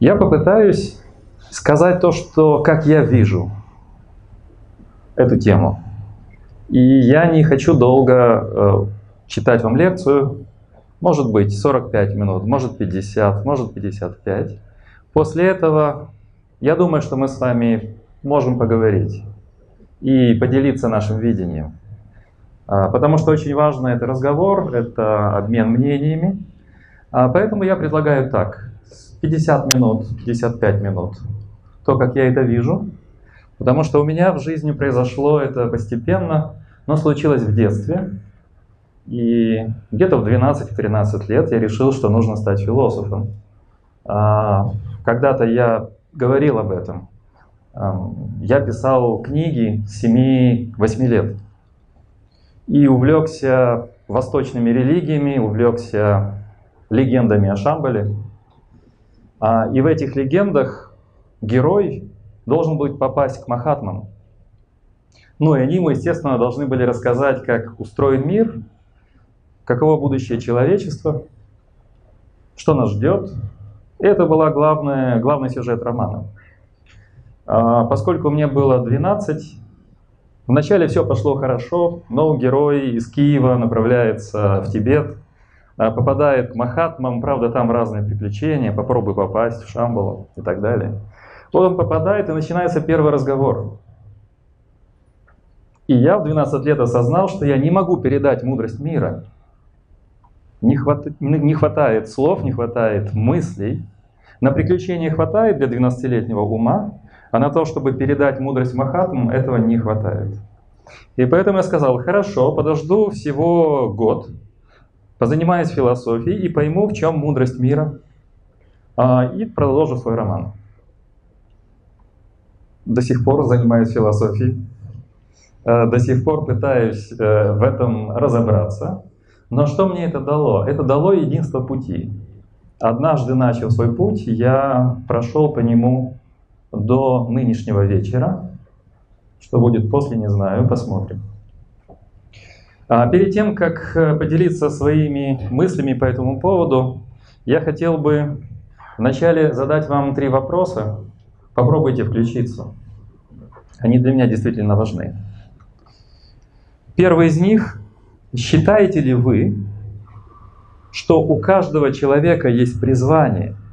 Я попытаюсь сказать то, что как я вижу эту тему. И я не хочу долго э, читать вам лекцию, может быть 45 минут, может 50, может 55. После этого я думаю, что мы с вами можем поговорить и поделиться нашим видением. А, потому что очень важно это разговор, это обмен мнениями. А, поэтому я предлагаю так, 50 минут, 55 минут, то, как я это вижу. Потому что у меня в жизни произошло это постепенно, но случилось в детстве. И где-то в 12-13 лет я решил, что нужно стать философом. А, когда-то я говорил об этом. Я писал книги с 7-8 лет и увлекся восточными религиями, увлекся легендами о Шамбале. А, и в этих легендах герой должен будет попасть к Махатмам. Ну и они ему, естественно, должны были рассказать, как устроен мир, каково будущее человечества, что нас ждет. Это была главная, главный сюжет романа. А, поскольку мне было 12, Вначале все пошло хорошо, но герой из Киева направляется в Тибет, попадает к Махатмам, правда там разные приключения, попробуй попасть в Шамбалу и так далее. Вот он попадает и начинается первый разговор. И я в 12 лет осознал, что я не могу передать мудрость мира. Не, хват... не хватает слов, не хватает мыслей. На приключения хватает для 12-летнего ума, а на то, чтобы передать мудрость Махатмам, этого не хватает. И поэтому я сказал, хорошо, подожду всего год, позанимаюсь философией и пойму, в чем мудрость мира, а, и продолжу свой роман. До сих пор занимаюсь философией, э, до сих пор пытаюсь э, в этом разобраться. Но что мне это дало? Это дало единство пути. Однажды начал свой путь, я прошел по нему до нынешнего вечера. Что будет после, не знаю, посмотрим. А перед тем, как э, поделиться своими мыслями по этому поводу, я хотел бы вначале задать вам три вопроса. Попробуйте включиться. Они для меня действительно важны. Первый из них. Считаете ли вы, что у каждого человека есть призвание –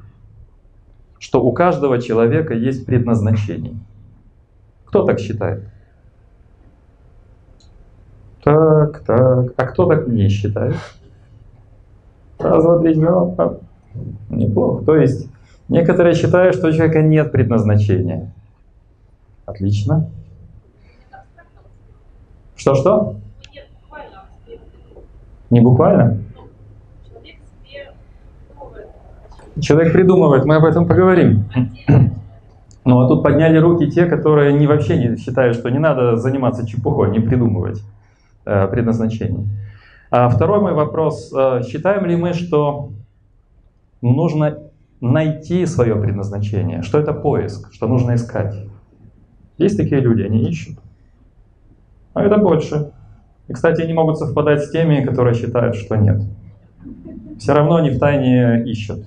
что у каждого человека есть предназначение. Кто так считает? Так, так. А кто так не считает? Раз, два, три, два. Неплохо. То есть некоторые считают, что у человека нет предназначения. Отлично. Что-что? Не буквально? Человек придумывает, мы об этом поговорим. Ну а тут подняли руки те, которые не, вообще не считают, что не надо заниматься чепухой, не придумывать э, предназначение. А второй мой вопрос. Э, считаем ли мы, что нужно найти свое предназначение? Что это поиск? Что нужно искать? Есть такие люди, они ищут. А это больше. И, кстати, они могут совпадать с теми, которые считают, что нет все равно они в тайне ищут.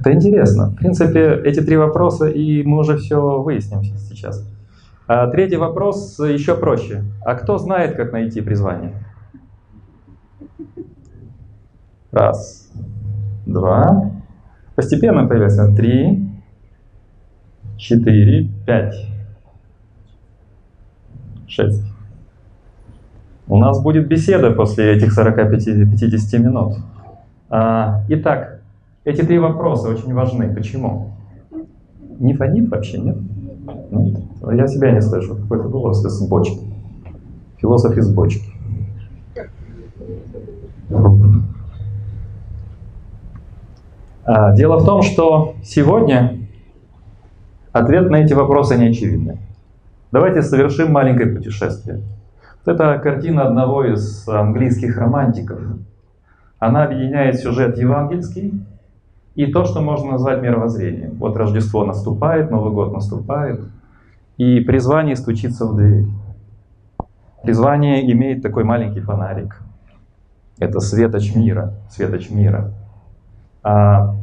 Это интересно. В принципе, эти три вопроса, и мы уже все выясним сейчас. А третий вопрос еще проще. А кто знает, как найти призвание? Раз, два. Постепенно появляется три, четыре, пять, шесть. У нас будет беседа после этих 45-50 минут. А, итак, эти три вопроса очень важны. Почему? Не фонит вообще, нет? Нет. Я себя не слышу. Какой-то голос из бочки. Философ из бочки. А, дело в том, что сегодня ответ на эти вопросы не очевидный. Давайте совершим маленькое путешествие. Это картина одного из английских романтиков. Она объединяет сюжет евангельский и то, что можно назвать мировоззрением. Вот Рождество наступает, Новый год наступает, и призвание стучится в дверь. Призвание имеет такой маленький фонарик. Это светоч мира, светоч мира. А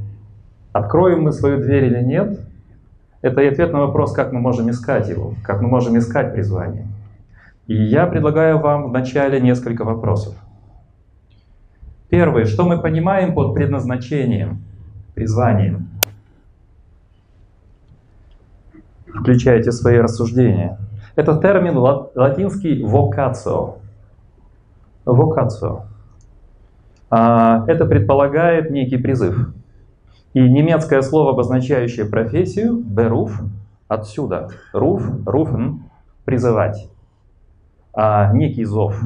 откроем мы свою дверь или нет, это и ответ на вопрос, как мы можем искать его, как мы можем искать призвание. И я предлагаю вам вначале несколько вопросов. Первое, что мы понимаем под предназначением, призванием? Включайте свои рассуждения. Это термин латинский «vocatio». «Vocatio». А, это предполагает некий призыв. И немецкое слово, обозначающее профессию, «беруф», отсюда. «Руф», «руфен» — «призывать». А некий зов,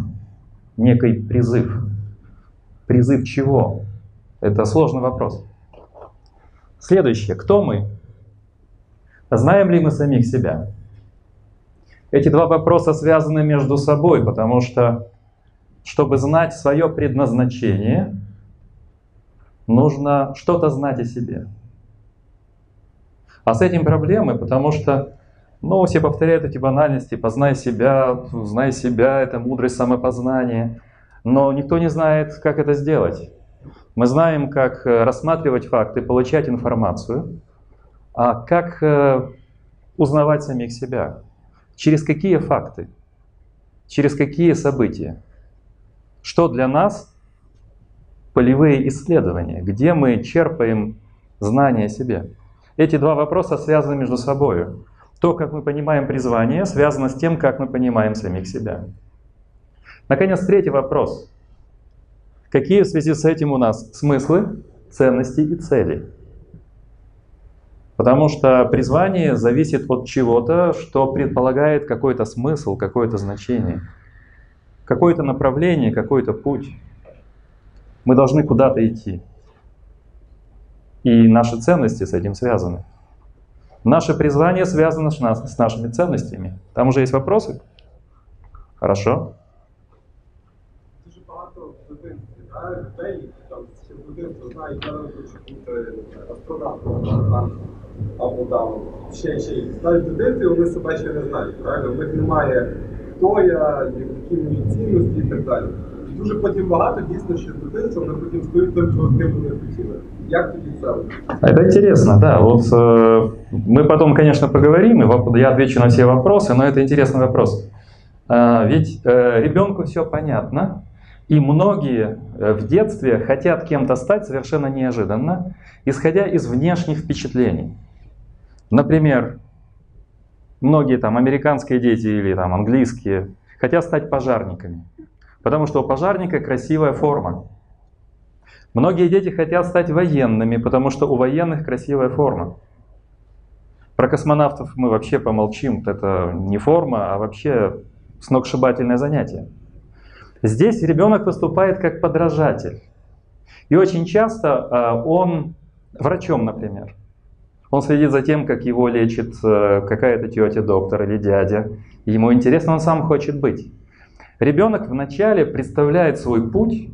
некий призыв. Призыв чего? Это сложный вопрос. Следующее. Кто мы? Знаем ли мы самих себя? Эти два вопроса связаны между собой, потому что, чтобы знать свое предназначение, нужно что-то знать о себе. А с этим проблемы, потому что, ну, все повторяют эти банальности, познай себя, знай себя, это мудрость самопознания, но никто не знает, как это сделать. Мы знаем, как рассматривать факты, получать информацию, а как э, узнавать самих себя? Через какие факты? Через какие события? Что для нас полевые исследования? Где мы черпаем знания о себе? Эти два вопроса связаны между собой. То, как мы понимаем призвание, связано с тем, как мы понимаем самих себя. Наконец, третий вопрос. Какие в связи с этим у нас смыслы, ценности и цели? Потому что призвание зависит от чего-то, что предполагает какой-то смысл, какое-то значение, какое-то направление, какой-то путь. Мы должны куда-то идти. И наши ценности с этим связаны. Наше призвание связано с нашими ценностями. Там уже есть вопросы? Хорошо. Дуже багато людей, там, в дитинстві знають, що хочуть бути астронавтом, або там ще ще навіть дитинці вони себе ще не знають. Правильно? В них немає хто я, які мої цінності і так далі. І дуже потім багато дійсно ще з дитинства вони потім стають тим, що ким вони хотіли. Як тоді це? Это интересно, да. Вот э, мы потом, конечно, поговорим, и я отвечу на все вопросы, но это интересный вопрос. Э, ведь э, ребенку все понятно, и многие э, в детстве хотят кем-то стать совершенно неожиданно, исходя из внешних впечатлений. Например, многие там американские дети или там английские хотят стать пожарниками, потому что у пожарника красивая форма. Многие дети хотят стать военными, потому что у военных красивая форма. Про космонавтов мы вообще помолчим, это не форма, а вообще сногсшибательное занятие. Здесь ребенок выступает как подражатель. И очень часто а, он врачом, например. Он следит за тем, как его лечит э, какая-то тетя, доктор или дядя. Ему интересно, он сам хочет быть. Ребенок вначале представляет свой путь,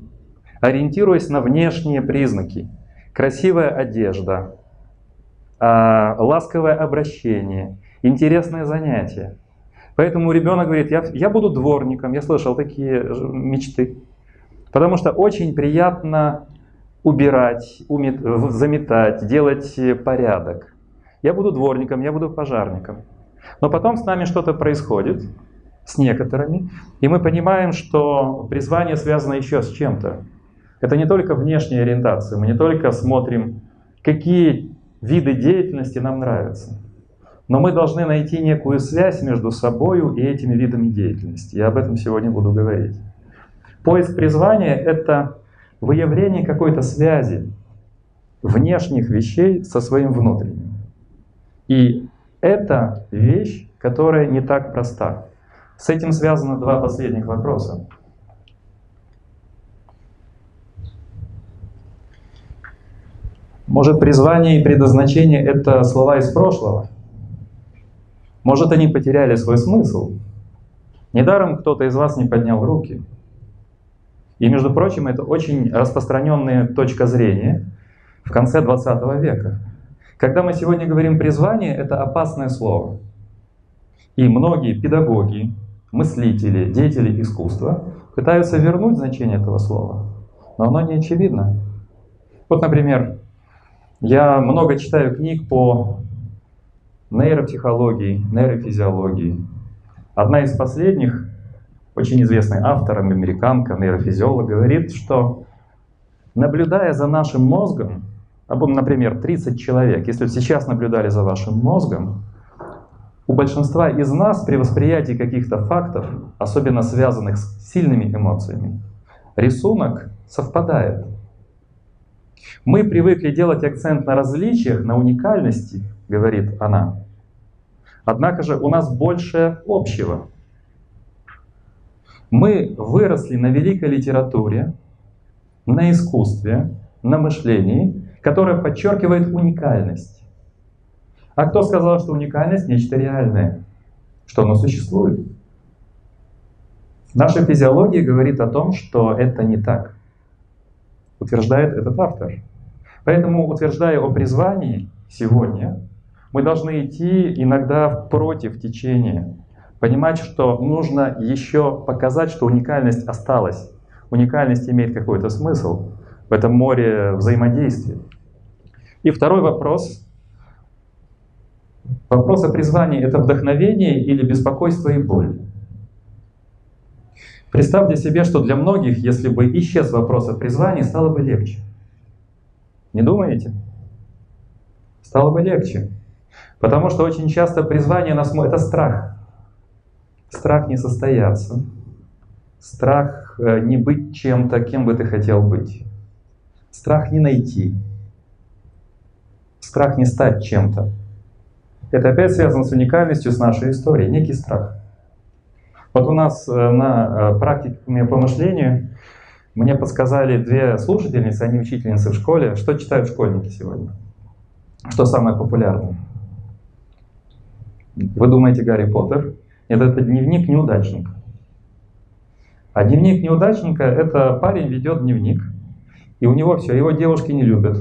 ориентируясь на внешние признаки. Красивая одежда, а, ласковое обращение, интересное занятие. Поэтому ребенок говорит, я, я буду дворником, я слышал такие мечты. Потому что очень приятно убирать, умет, заметать, делать порядок. Я буду дворником, я буду пожарником. Но потом с нами что-то происходит, с некоторыми, и мы понимаем, что призвание связано еще с чем-то. Это не только внешняя ориентация, мы не только смотрим, какие виды деятельности нам нравятся, но мы должны найти некую связь между собой и этими видами деятельности. Я об этом сегодня буду говорить. Поиск призвания — это выявление какой-то связи внешних вещей со своим внутренним. И это вещь, которая не так проста. С этим связаны два последних вопроса. Может, призвание и предназначение — это слова из прошлого? Может, они потеряли свой смысл? Недаром кто-то из вас не поднял руки — и, между прочим, это очень распространенная точка зрения в конце 20 века. Когда мы сегодня говорим «призвание», это опасное слово. И многие педагоги, мыслители, деятели искусства пытаются вернуть значение этого слова. но оно не очевидно. Вот, например, я много читаю книг по нейропсихологии, нейрофизиологии. Одна из последних, очень известный автор, американка, нейрофизиолог, говорит, что наблюдая за нашим мозгом, например, 30 человек, если сейчас наблюдали за вашим мозгом, у большинства из нас при восприятии каких-то фактов, особенно связанных с сильными эмоциями, рисунок совпадает. Мы привыкли делать акцент на различиях, на уникальности, говорит она. Однако же у нас больше общего. Мы выросли на великой литературе, на искусстве, на мышлении, которое подчеркивает уникальность. А кто сказал, что уникальность нечто реальное? Что оно существует? Наша физиология говорит о том, что это не так, утверждает этот автор. Поэтому, утверждая о призвании сегодня, мы должны идти иногда против течения, понимать, что нужно еще показать, что уникальность осталась. Уникальность имеет какой-то смысл в этом море взаимодействия. И второй вопрос. Вопрос о призвании — это вдохновение или беспокойство и боль? Представьте себе, что для многих, если бы исчез вопрос о призвании, стало бы легче. Не думаете? Стало бы легче. Потому что очень часто призвание нас — это страх. Страх не состояться. Страх э, не быть чем-то, кем бы ты хотел быть. Страх не найти. Страх не стать чем-то. Это опять связано с уникальностью, с нашей историей. Некий страх. Вот у нас э, на э, практике по мышлению мне подсказали две слушательницы, они учительницы в школе. Что читают школьники сегодня? Что самое популярное? Вы думаете Гарри Поттер? Нет, это дневник неудачника. А дневник неудачника — это парень ведет дневник, и у него все, его девушки не любят.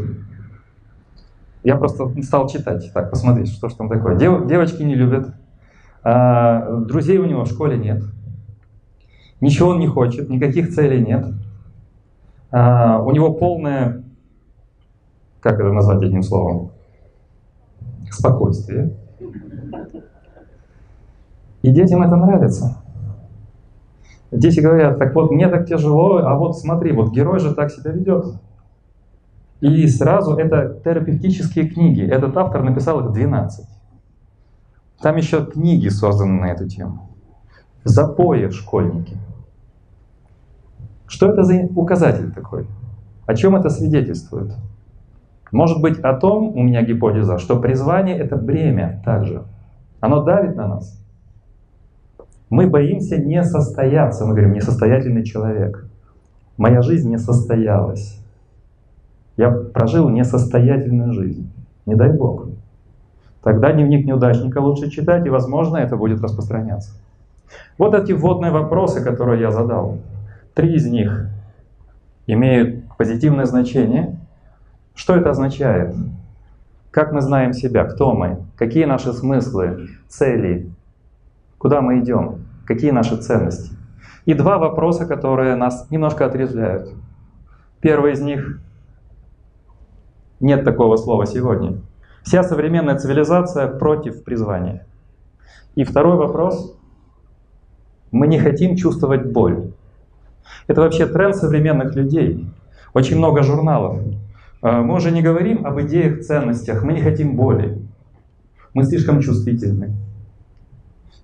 Я просто стал читать, так, посмотреть, что же там такое. Дев, девочки не любят, а, друзей у него в школе нет, ничего он не хочет, никаких целей нет. А, у него полное, как это назвать одним словом, спокойствие. И детям это нравится. Дети говорят, так вот, мне так тяжело, а вот смотри, вот герой же так себя ведет. И сразу это терапевтические книги. Этот автор написал их 12. Там еще книги созданы на эту тему. Запои школьники. Что это за указатель такой? О чем это свидетельствует? Может быть о том, у меня гипотеза, что призвание это бремя также. Оно давит на нас. Мы боимся не состояться, мы говорим, несостоятельный человек. Моя жизнь не состоялась. Я прожил несостоятельную жизнь. Не дай Бог. Тогда дневник неудачника лучше читать, и, возможно, это будет распространяться. Вот эти вводные вопросы, которые я задал. Три из них имеют позитивное значение. Что это означает? Как мы знаем себя? Кто мы? Какие наши смыслы, цели, Куда мы идем? Какие наши ценности? И два вопроса, которые нас немножко отрезвляют. Первый из них — нет такого слова сегодня. Вся современная цивилизация против призвания. И второй вопрос — мы не хотим чувствовать боль. Это вообще тренд современных людей. Очень много журналов. А, мы уже не говорим об идеях, ценностях, мы не хотим боли. Мы слишком чувствительны.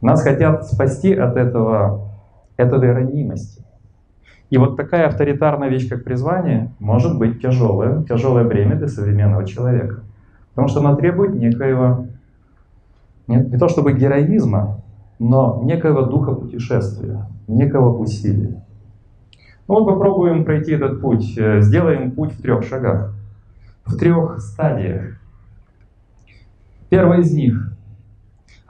Нас хотят спасти от этого, этой ранимости. И вот такая авторитарная вещь, как призвание, может быть тяжелое, тяжелое бремя для современного человека. Потому что она требует некоего, не, то чтобы героизма, но некоего духа путешествия, некого усилия. Ну вот попробуем пройти этот путь, э, сделаем путь в трех шагах, в трех стадиях. Первый из них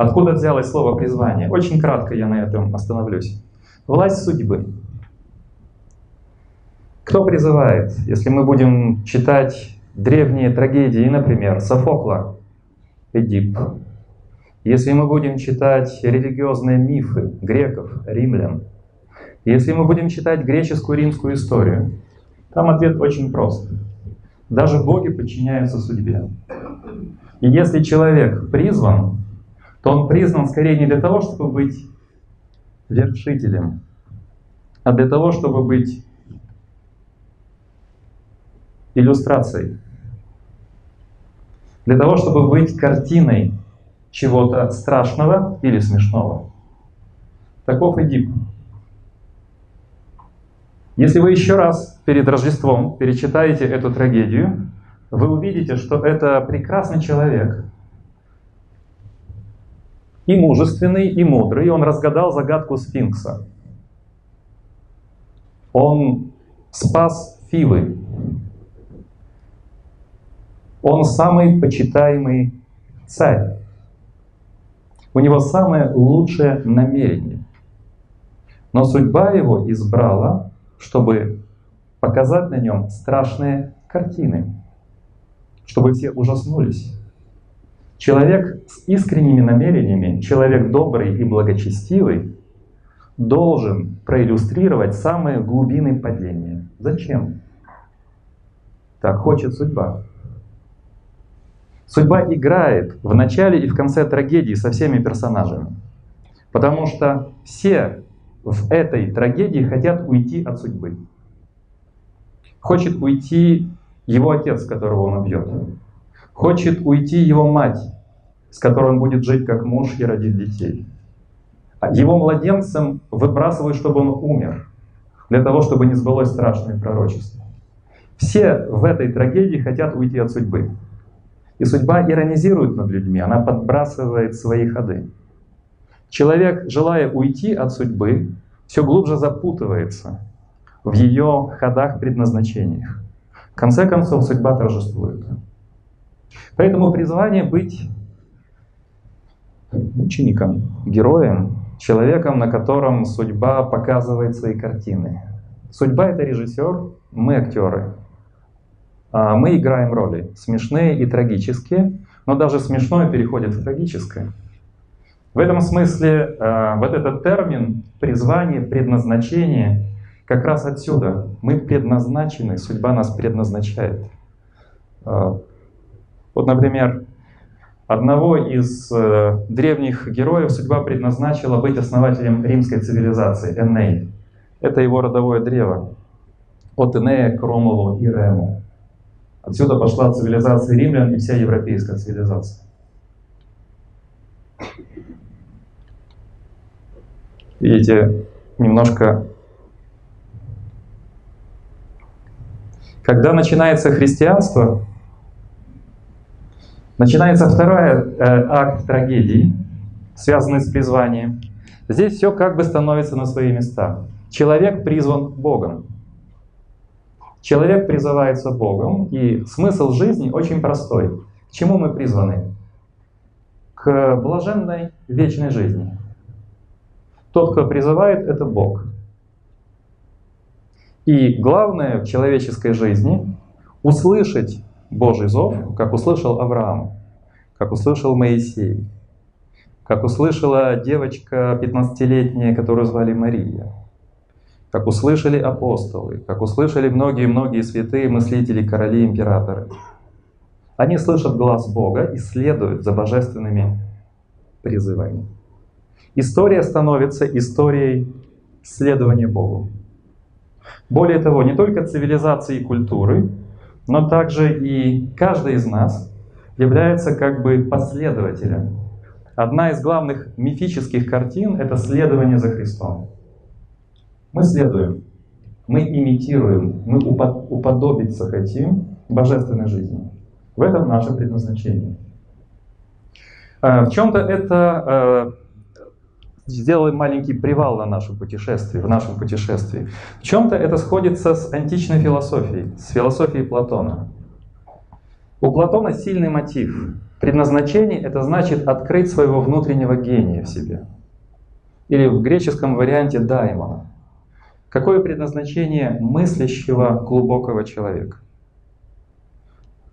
Откуда взялось слово призвание? Очень кратко я на этом остановлюсь. Власть судьбы. Кто призывает? Если мы будем читать древние трагедии, например, Софокла, Эдип, если мы будем читать религиозные мифы греков, римлян, если мы будем читать греческую римскую историю, Там ответ очень прост. Даже боги подчиняются судьбе. И если человек призван, то он призван скорее не для того, чтобы быть вершителем, а для того, чтобы быть иллюстрацией. Для того, чтобы быть картиной чего-то страшного или смешного. Таков Эдип. Если вы еще раз перед Рождеством перечитаете эту трагедию, вы увидите, что это прекрасный человек. И мужественный, и мудрый. Он разгадал загадку сфинкса. Он спас Фивы. Он самый почитаемый царь. У него самое лучшее намерение. Но судьба его избрала, чтобы показать на нем страшные картины, чтобы все ужаснулись. Человек с искренними намерениями, человек добрый и благочестивый, должен проиллюстрировать самые глубины падения. Зачем? Так хочет судьба. Судьба играет в начале и в конце трагедии со всеми персонажами. Потому что все в этой трагедии хотят уйти от судьбы. Хочет уйти его отец, которого он убьет. Хочет уйти его мать, с которой он будет жить как муж и родить детей. А его младенцем выбрасывают, чтобы он умер, для того, чтобы не сбылось страшное пророчество. Все в этой трагедии хотят уйти от судьбы. И судьба иронизирует над людьми, она подбрасывает свои ходы. Человек, желая уйти от судьбы, все глубже запутывается в ее ходах, предназначениях. В конце концов, судьба торжествует. Поэтому призвание быть учеником, героем, человеком, на котором судьба показывает свои картины. Судьба — это режиссер, мы актеры. А мы играем роли, смешные и трагические, но даже смешное переходит в трагическое. В этом смысле э, вот этот термин призвание, предназначение как раз отсюда. Мы предназначены, судьба нас предназначает. Вот, например, одного из э, древних героев судьба предназначила быть основателем римской цивилизации, Эней. Это его родовое древо. От Энея к Ромулу и Рему. Отсюда пошла цивилизация римлян и вся европейская цивилизация. Видите, немножко... Когда начинается христианство, начинается второй э, акт трагедии, связанный с призванием. Здесь все как бы становится на свои места. Человек призван Богом. Человек призывается Богом, и смысл жизни очень простой. К чему мы призваны? К блаженной вечной жизни. Тот, кто призывает, это Бог. И главное в человеческой жизни — услышать Божий зов, как услышал Авраам, как услышал Моисей, как услышала девочка 15-летняя, которую звали Мария, как услышали апостолы, как услышали многие-многие святые мыслители, короли, императоры. Они слышат глаз Бога и следуют за божественными призывами. История становится историей следования Богу. Более того, не только цивилизации и культуры, но также и каждый из нас является как бы последователем. Одна из главных мифических картин — это следование за Христом. Мы следуем, мы имитируем, мы уподобиться хотим божественной жизни. В этом наше предназначение. Э, в чем-то это э, сделаем маленький привал на нашем путешествии, в нашем путешествии. В чем-то это сходится с античной философией, с философией Платона. У Платона сильный мотив. Предназначение — это значит открыть своего внутреннего гения в себе. Или в греческом варианте даймона. Какое предназначение мыслящего глубокого человека?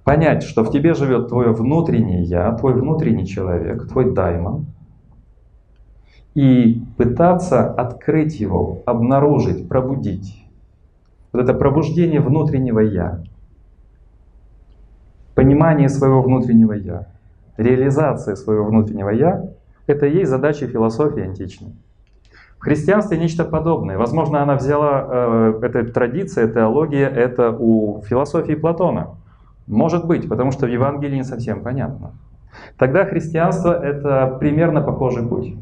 Понять, что в тебе живет твое внутреннее я, твой внутренний человек, твой даймон — и пытаться открыть его, обнаружить, пробудить. Вот это пробуждение внутреннего «я», понимание своего внутреннего «я», реализация своего внутреннего «я» — это и есть задача философии античной. В христианстве нечто подобное. Возможно, она взяла, э, эта традиция, теология, это у философии Платона. Может быть, потому что в Евангелии не совсем понятно. Тогда христианство — это примерно похожий путь.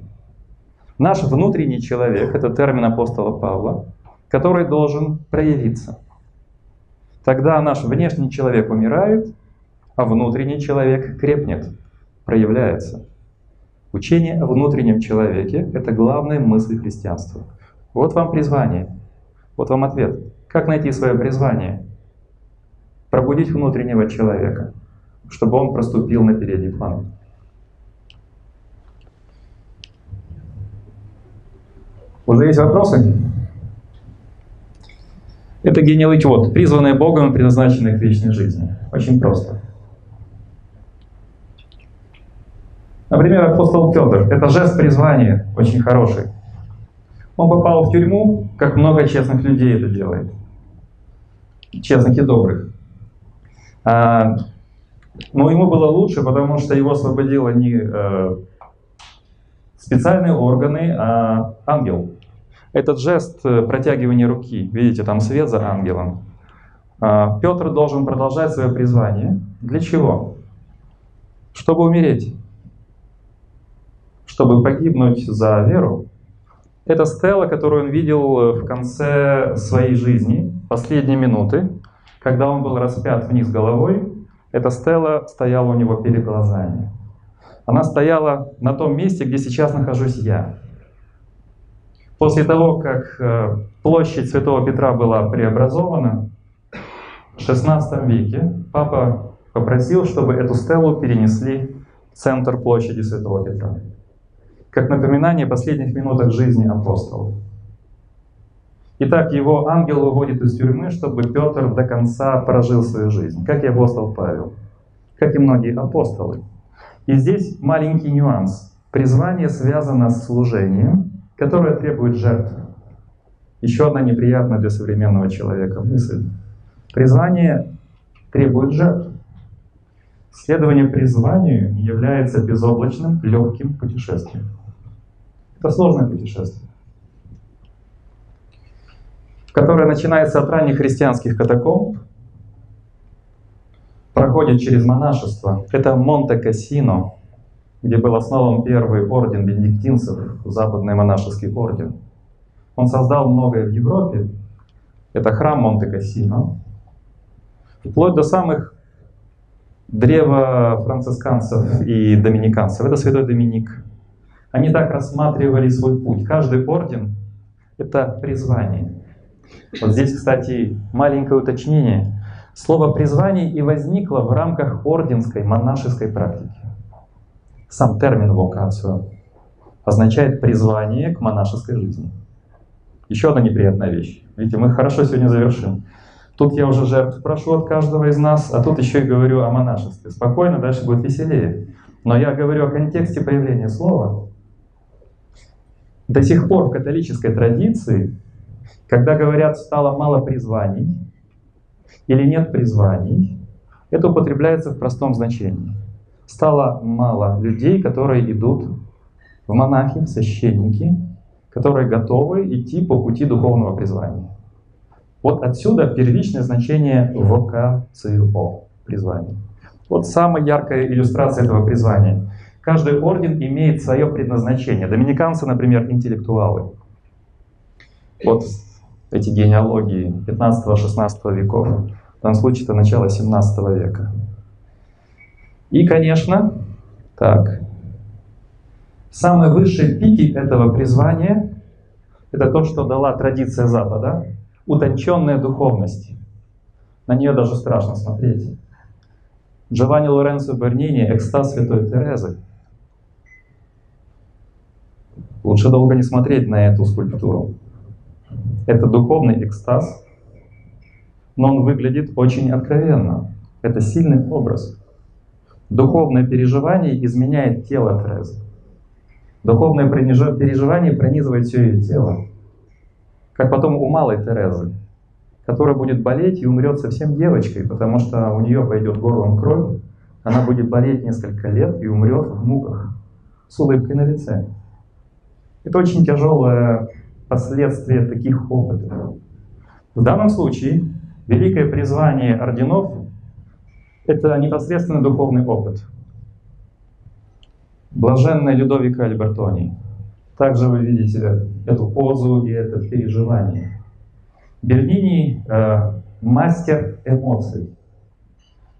Наш внутренний человек, это термин апостола Павла, который должен проявиться. Тогда наш внешний человек умирает, а внутренний человек крепнет, проявляется. Учение о внутреннем человеке – это главная мысль христианства. Вот вам призвание. Вот вам ответ. Как найти свое призвание? Пробудить внутреннего человека, чтобы он проступил на передний план. Уже есть вопросы? Это генеалогия, вот, призванные Богом предназначенные к вечной жизни. Очень просто. Например, апостол Петр. Это жест призвания, очень хороший. Он попал в тюрьму, как много честных людей это делает. Честных и добрых. А, но ему было лучше, потому что его освободило не э, специальные органы, а ангел. Этот жест э, протягивания руки, видите, там свет за ангелом. А, Петр должен продолжать свое призвание. Для чего? Чтобы умереть чтобы погибнуть за веру, это стела, которую он видел э, в конце своей жизни, последние минуты, когда он был распят вниз головой, эта стела стояла у него перед глазами. Она стояла на том месте, где сейчас нахожусь я. После того, как э, площадь Святого Петра была преобразована, в XVI веке папа попросил, чтобы эту стелу перенесли в центр площади Святого Петра как напоминание о последних минутах жизни апостолов. Итак, его ангел выводит из тюрьмы, чтобы Петр до конца прожил свою жизнь, как и апостол Павел, как и многие апостолы. И здесь маленький нюанс. Призвание связано с служением, которое требует жертвы. Еще одна неприятная для современного человека мысль. Призвание требует жертв. Следование призванию является безоблачным, легким путешествием. Это сложное путешествие, которое начинается от ранних христианских катакомб, проходит через монашество. Это Монте-Кассино, где был основан первый орден бенедиктинцев, западный монашеский орден. Он создал многое в Европе. Это храм Монте-Кассино. Вплоть до самых древа францисканцев и доминиканцев. Это святой Доминик. Они так рассматривали свой путь. Каждый орден — это призвание. Вот здесь, кстати, маленькое уточнение. Слово «призвание» и возникло в рамках орденской монашеской практики. Сам термин «вокацию» означает призвание к монашеской жизни. Еще одна неприятная вещь. Видите, мы хорошо сегодня завершим. Тут я уже жертв прошу от каждого из нас, а тут еще и говорю о монашестве. Спокойно, дальше будет веселее. Но я говорю о контексте появления слова. До сих пор в католической традиции, когда говорят «стало мало призваний» или «нет призваний», это употребляется в простом значении. Стало мало людей, которые идут в монахи, в священники, которые готовы идти по пути духовного призвания. Вот отсюда первичное значение вокацио, призвание. Вот самая яркая иллюстрация этого призвания. Каждый орден имеет свое предназначение. Доминиканцы, например, интеллектуалы. Вот эти генеалогии 15-16 веков. В данном случае это начало 17 века. И, конечно, так, самые высшие пики этого призвания — это то, что дала традиция Запада, утонченная духовность. На нее даже страшно смотреть. Джованни Лоренцо Бернини «Экстаз Святой Терезы» Лучше долго не смотреть на эту скульптуру. Это духовный экстаз, но он выглядит очень откровенно. Это сильный образ. Духовное переживание изменяет тело Терезы. Духовное переживание пронизывает все ее тело. Как потом у малой Терезы, которая будет болеть и умрет совсем девочкой, потому что у нее пойдет горлом кровь, она будет болеть несколько лет и умрет в муках с улыбкой на лице. Это очень тяжелое последствие таких опытов. В данном случае великое призвание орденов — это непосредственно духовный опыт. Блаженная Людовика Альбертони. Также вы видите эту позу и это переживание. Бернини э, мастер эмоций.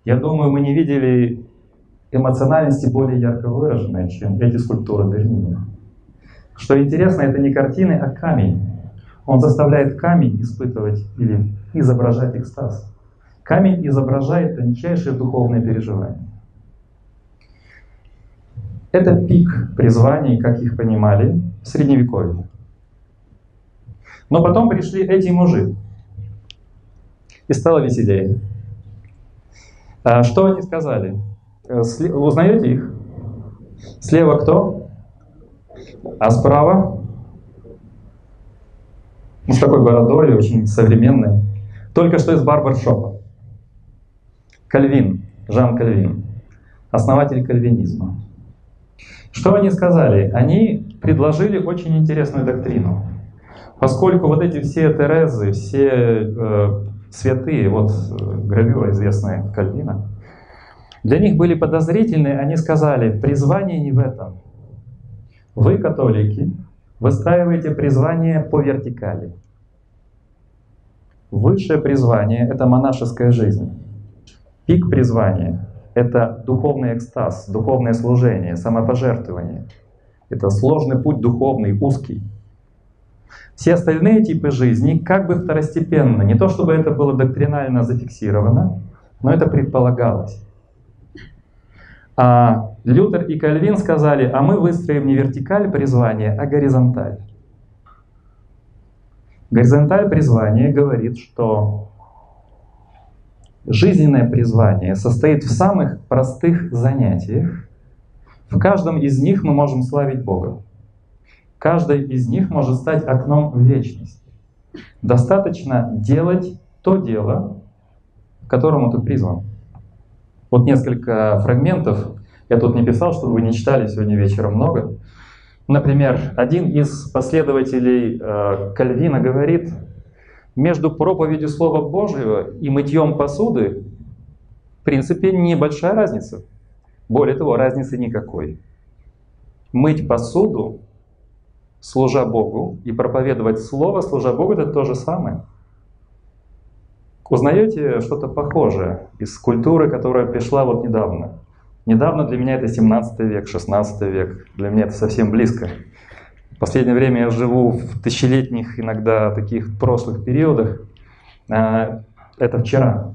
Я думаю, мы не видели эмоциональности более ярко выраженной, чем эти скульптуры Бернини. Что интересно, это не картины, а камень. Он заставляет камень испытывать или изображать экстаз. Камень изображает тончайшие духовные переживания. Это пик призваний, как их понимали в Средневековье. Но потом пришли эти мужи, и стало веселее. А что они сказали? Э, узнаете их? Слева кто? А справа? Ну, с такой бородой, очень современной. Только что из барбершопа. Кальвин, Жан Кальвин, основатель кальвинизма. Что они сказали? Они предложили очень интересную доктрину. Поскольку вот эти все Терезы, все э, святые, вот э, гравюра известная Кальвина, для них были подозрительны, они сказали, призвание не в этом. Вы, католики, выстраиваете призвание по вертикали. Высшее призвание — это монашеская жизнь. Пик призвания — это духовный экстаз, духовное служение, самопожертвование. Это сложный путь духовный, узкий. Все остальные типы жизни как бы второстепенно. Не то чтобы это было доктринально зафиксировано, но это предполагалось. А Лютер и Кальвин сказали, а мы выстроим не вертикаль призвания, а горизонталь. Горизонталь призвания говорит, что жизненное призвание состоит в самых простых занятиях. В каждом из них мы можем славить Бога. Каждый из них может стать окном в вечность. Достаточно делать то дело, к которому ты призван. Вот несколько фрагментов. Я тут не писал, чтобы вы не читали сегодня вечером много. Например, один из последователей э, Кальвина говорит, между проповедью Слова Божьего и мытьем посуды в принципе небольшая разница. Более того, разницы никакой. Мыть посуду, служа Богу, и проповедовать Слово, служа Богу, это то же самое. Узнаете что-то похожее из культуры, которая пришла вот недавно? Недавно для меня это 17 век, 16 век. Для меня это совсем близко. В последнее время я живу в тысячелетних, иногда таких прошлых периодах. А, это вчера.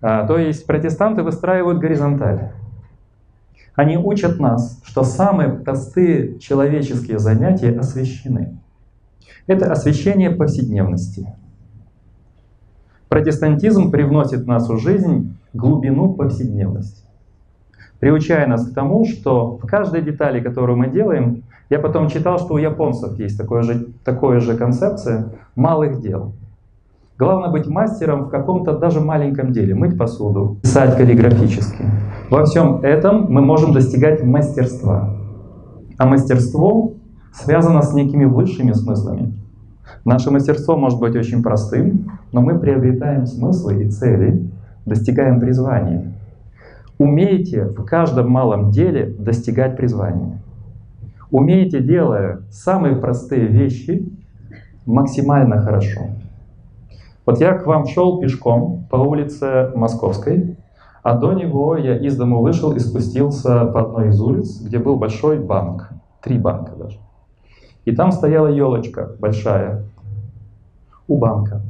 А, то есть протестанты выстраивают горизонталь. Они учат нас, что самые простые человеческие занятия освящены. Это освящение повседневности. Протестантизм привносит в нашу жизнь глубину повседневности, приучая нас к тому, что в каждой детали, которую мы делаем, я потом читал, что у японцев есть такое же, такое же концепция малых дел. Главное быть мастером в каком-то даже маленьком деле, мыть посуду, писать каллиграфически. Во всем этом мы можем достигать мастерства. А мастерство связано с некими высшими смыслами. Наше мастерство может быть очень простым, но мы приобретаем смыслы и цели, достигаем призвания. Умейте в каждом малом деле достигать призвания. Умейте, делая самые простые вещи, максимально хорошо. Вот я к вам шел пешком по улице Московской, а до него я из дома вышел и спустился по одной из улиц, где был большой банк, три банка даже. И там стояла елочка большая у банка.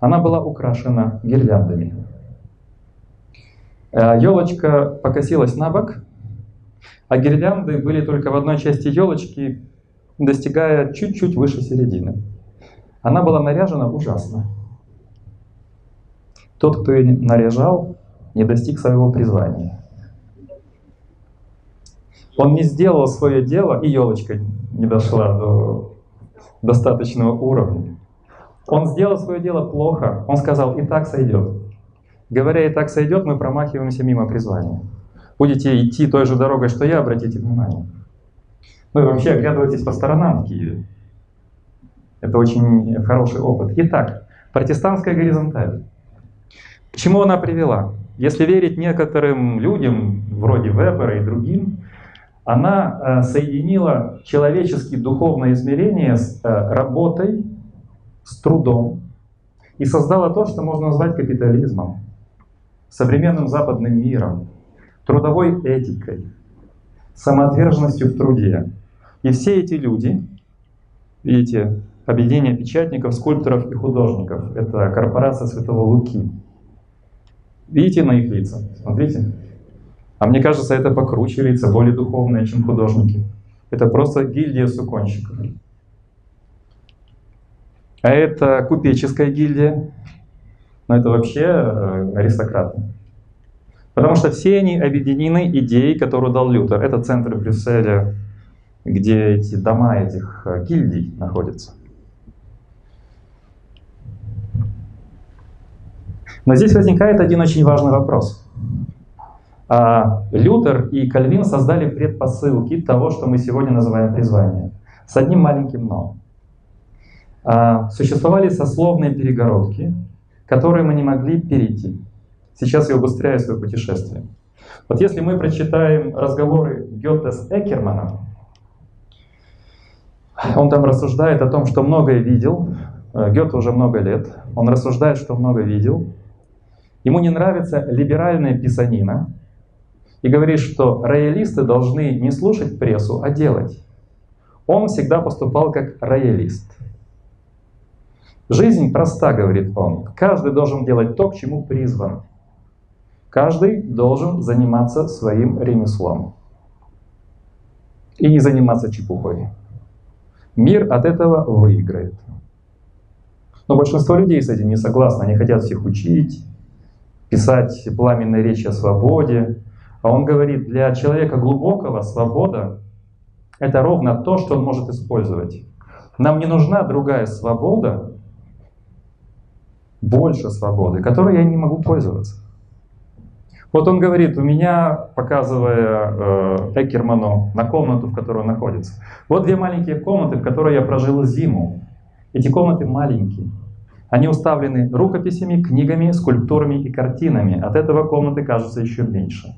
Она была украшена гирляндами. Елочка э, покосилась на бок, а гирлянды были только в одной части елочки, достигая чуть-чуть выше середины. Она была наряжена ужасно. Тот, кто ее наряжал, не достиг своего призвания. Он не сделал свое дело, и елочка не дошла до достаточного уровня. Он сделал свое дело плохо, он сказал, и так сойдет. Говоря, и так сойдет, мы промахиваемся мимо призвания. Будете идти той же дорогой, что я, обратите внимание. Ну и вообще оглядывайтесь по сторонам в Киеве. Это очень хороший опыт. Итак, протестантская горизонталь. К чему она привела? Если верить некоторым людям, вроде Вебера и другим, она э, соединила человеческие духовное измерение с э, работой, с трудом и создала то, что можно назвать капитализмом, современным западным миром, трудовой этикой, самоотверженностью в труде. И все эти люди, видите, объединение печатников, скульпторов и художников, это корпорация Святого Луки. Видите на их лица? Смотрите. А мне кажется, это покруче лица, более духовные, чем художники. Это просто гильдия суконщиков. А это купеческая гильдия. Но это вообще э, аристократы. Потому что все они объединены идеей, которую дал Лютер. Это центр Брюсселя, где эти дома этих э, гильдий находятся. Но здесь возникает один очень важный вопрос. А, Лютер и Кальвин создали предпосылки того, что мы сегодня называем призванием. С одним маленьким «но». А, существовали сословные перегородки, которые мы не могли перейти. Сейчас я убыстряю свое путешествие. Вот если мы прочитаем разговоры Гёте с Экерманом, он там рассуждает о том, что многое видел. Э, Гёте уже много лет. Он рассуждает, что много видел. Ему не нравится либеральная писанина и говорит, что роялисты должны не слушать прессу, а делать. Он всегда поступал как роялист. Жизнь проста, говорит он. Каждый должен делать то, к чему призван. Каждый должен заниматься своим ремеслом. И не заниматься чепухой. Мир от этого выиграет. Но большинство людей с этим не согласны. Они хотят всех учить, писать пламенные речи о свободе. А он говорит, для человека глубокого свобода — это ровно то, что он может использовать. Нам не нужна другая свобода, больше свободы, которой я не могу пользоваться. Вот он говорит, у меня, показывая э, Экерману на комнату, в которой он находится, вот две маленькие комнаты, в которой я прожил зиму. Эти комнаты маленькие. Они уставлены рукописями, книгами, скульптурами и картинами. От этого комнаты кажутся еще меньше.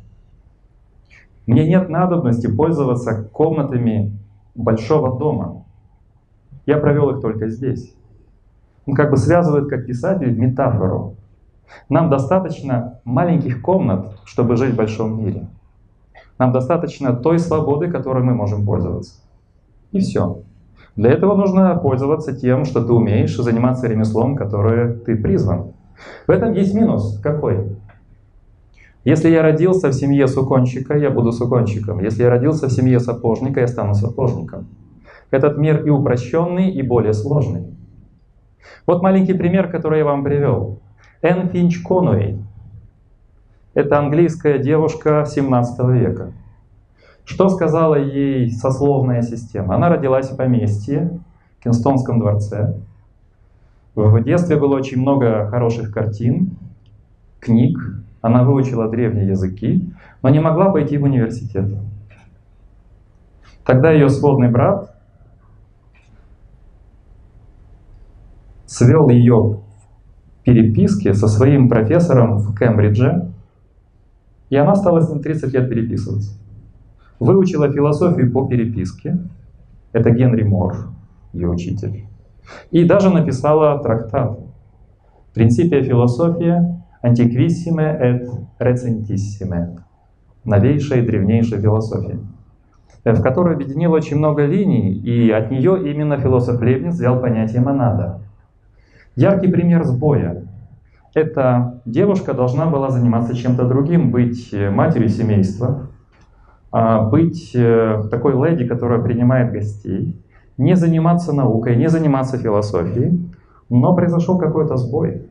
Мне нет надобности пользоваться комнатами большого дома. Я провел их только здесь. Он как бы связывает, как писатель, метафору. Нам достаточно маленьких комнат, чтобы жить в большом мире. Нам достаточно той свободы, которой мы можем пользоваться. И все. Для этого нужно пользоваться тем, что ты умеешь, заниматься ремеслом, которое ты призван. В этом есть минус. Какой? Если я родился в семье сукончика, я буду сукончиком. Если я родился в семье сапожника, я стану сапожником. Этот мир и упрощенный, и более сложный. Вот маленький пример, который я вам привел. Энн Финч Конуэй. Это английская девушка 17 века. Что сказала ей сословная система? Она родилась в поместье, в Кинстонском дворце. В детстве было очень много хороших картин, книг. Она выучила древние языки, но не могла пойти в университет. Тогда ее сводный брат свел ее переписке со своим профессором в Кембридже, и она стала с ним 30 лет переписываться. Выучила философию по переписке. Это Генри Мор, ее учитель. И даже написала трактат «Принципия философия антиквиссиме et recentissime» новейшая и древнейшая философия, в которой объединила очень много линий, и от нее именно философ Лейбниц взял понятие монада. Яркий пример сбоя. Эта девушка должна была заниматься чем-то другим, быть матерью семейства, а, быть э, такой леди, которая принимает гостей, не заниматься наукой, не заниматься философией, но произошел какой-то сбой.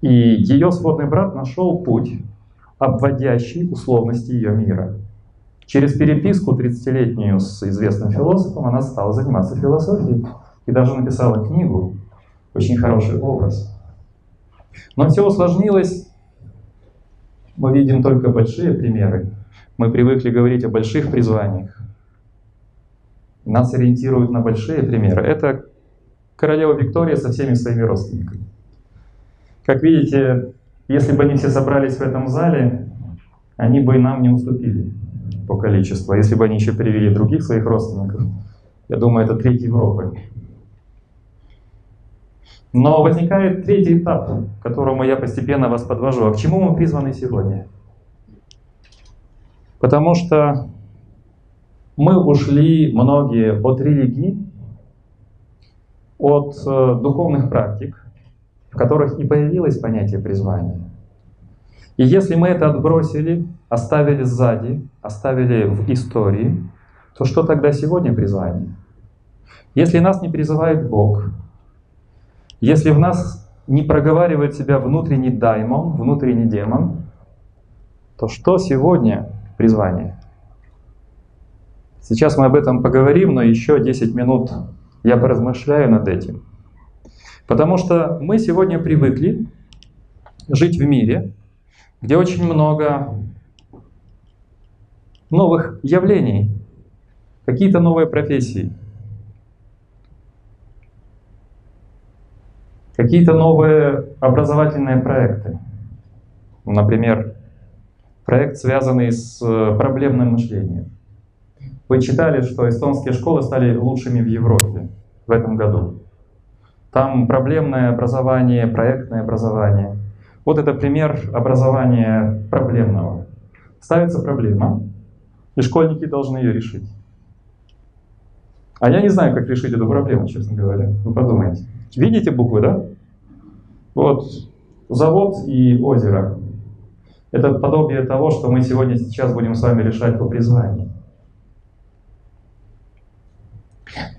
И ее сводный брат нашел путь, обводящий условности ее мира. Через переписку 30-летнюю с известным философом она стала заниматься философией и даже написала книгу очень хороший образ. Но все усложнилось. Мы видим только большие примеры. Мы привыкли говорить о больших призваниях. Нас ориентируют на большие примеры. Это королева Виктория со всеми своими родственниками. Как видите, если бы они все собрались в этом зале, они бы и нам не уступили по количеству. А если бы они еще привели других своих родственников, я думаю, это треть Европы. Но возникает третий этап, к которому я постепенно вас подвожу. А к чему мы призваны сегодня? Потому что мы ушли многие от религии, от э, духовных практик, в которых и появилось понятие призвания. И если мы это отбросили, оставили сзади, оставили в истории, то что тогда сегодня призвание? Если нас не призывает Бог, если в нас не проговаривает себя внутренний даймон, внутренний демон, то что сегодня призвание? Сейчас мы об этом поговорим, но еще 10 минут я поразмышляю над этим. Потому что мы сегодня привыкли жить в мире, где очень много новых явлений, какие-то новые профессии, какие-то новые образовательные проекты. Например, проект, связанный с э, проблемным мышлением. Вы читали, что эстонские школы стали лучшими в Европе в этом году. Там проблемное образование, проектное образование. Вот это пример образования проблемного. Ставится проблема, и школьники должны ее решить. А я не знаю, как решить эту проблему, честно говоря. Вы подумайте. Видите буквы, да? Вот завод и озеро. Это подобие того, что мы сегодня сейчас будем с вами решать по призванию.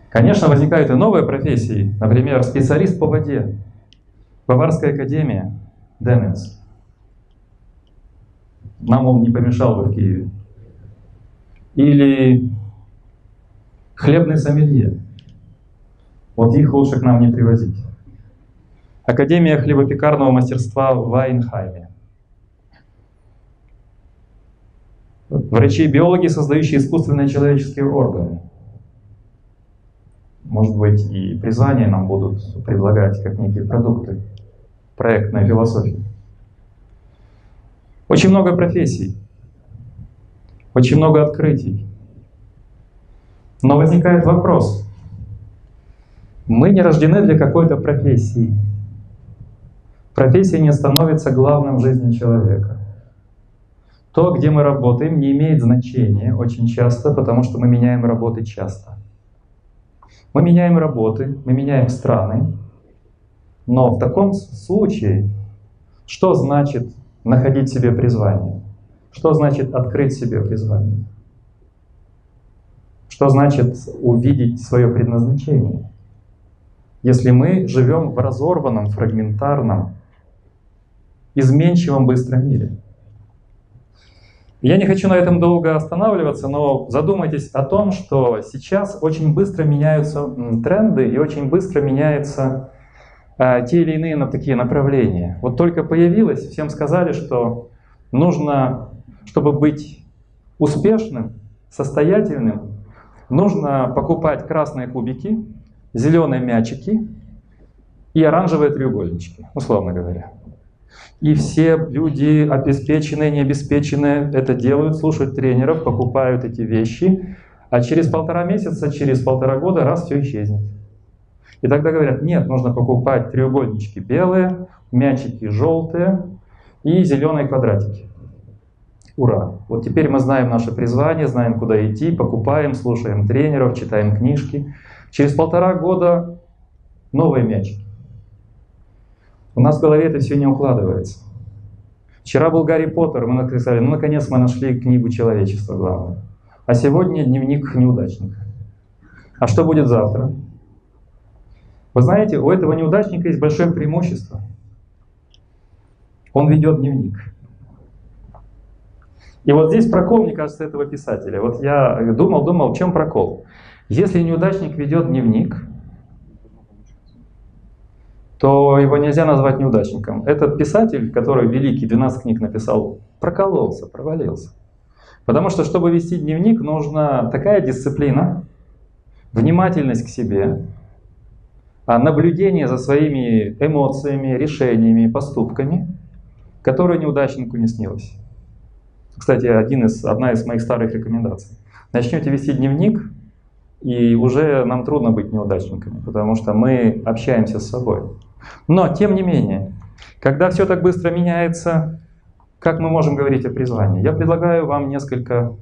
Конечно, возникают и новые профессии, например, специалист по воде, Баварская академия, Деменс. Нам он не помешал бы в Киеве. Или хлебный сомелье. Вот их лучше к нам не привозить. Академия хлебопекарного мастерства в Вайнхайме. Врачи-биологи, создающие искусственные человеческие органы. Может быть, и призвания нам будут предлагать как некие продукты проектной философии. Очень много профессий, очень много открытий. Но возникает вопрос. Мы не рождены для какой-то профессии. Профессия не становится главным в жизни человека. То, где мы работаем, не имеет значения очень часто, потому что мы меняем работы часто. Мы меняем работы, мы меняем страны, но в таком случае, что значит находить себе призвание? Что значит открыть себе призвание? Что значит увидеть свое предназначение? Если мы живем в разорванном, фрагментарном, изменчивом быстром мире. Я не хочу на этом долго останавливаться, но задумайтесь о том, что сейчас очень быстро меняются тренды и очень быстро меняются э, те или иные на такие направления. Вот только появилось, всем сказали, что нужно, чтобы быть успешным, состоятельным, нужно покупать красные кубики, зеленые мячики и оранжевые треугольнички, условно говоря. И все люди, обеспеченные, необеспеченные, это делают, слушают тренеров, покупают эти вещи, а через полтора месяца, через полтора года раз все исчезнет. И тогда говорят, нет, нужно покупать треугольнички белые, мячики желтые и зеленые квадратики. Ура! Вот теперь мы знаем наше призвание, знаем, куда идти, покупаем, слушаем тренеров, читаем книжки. Через полтора года новые мячики. У нас в голове это все не укладывается. Вчера был Гарри Поттер, мы написали, ну наконец мы нашли книгу человечества главное. А сегодня дневник неудачника. А что будет завтра? Вы знаете, у этого неудачника есть большое преимущество. Он ведет дневник. И вот здесь прокол, мне кажется, этого писателя. Вот я думал, думал, в чем прокол? Если неудачник ведет дневник, то его нельзя назвать неудачником. Этот писатель, который великий, 12 книг написал, прокололся, провалился. Потому что, чтобы вести дневник, нужна такая дисциплина, внимательность к себе, а наблюдение за своими эмоциями, решениями, поступками, которые неудачнику не снилось. Кстати, один из, одна из моих старых рекомендаций. Начнете вести дневник, и уже нам трудно быть неудачниками, потому что мы общаемся с собой. Но, тем не менее, когда все так быстро меняется, как мы можем говорить о призвании? Я предлагаю вам несколько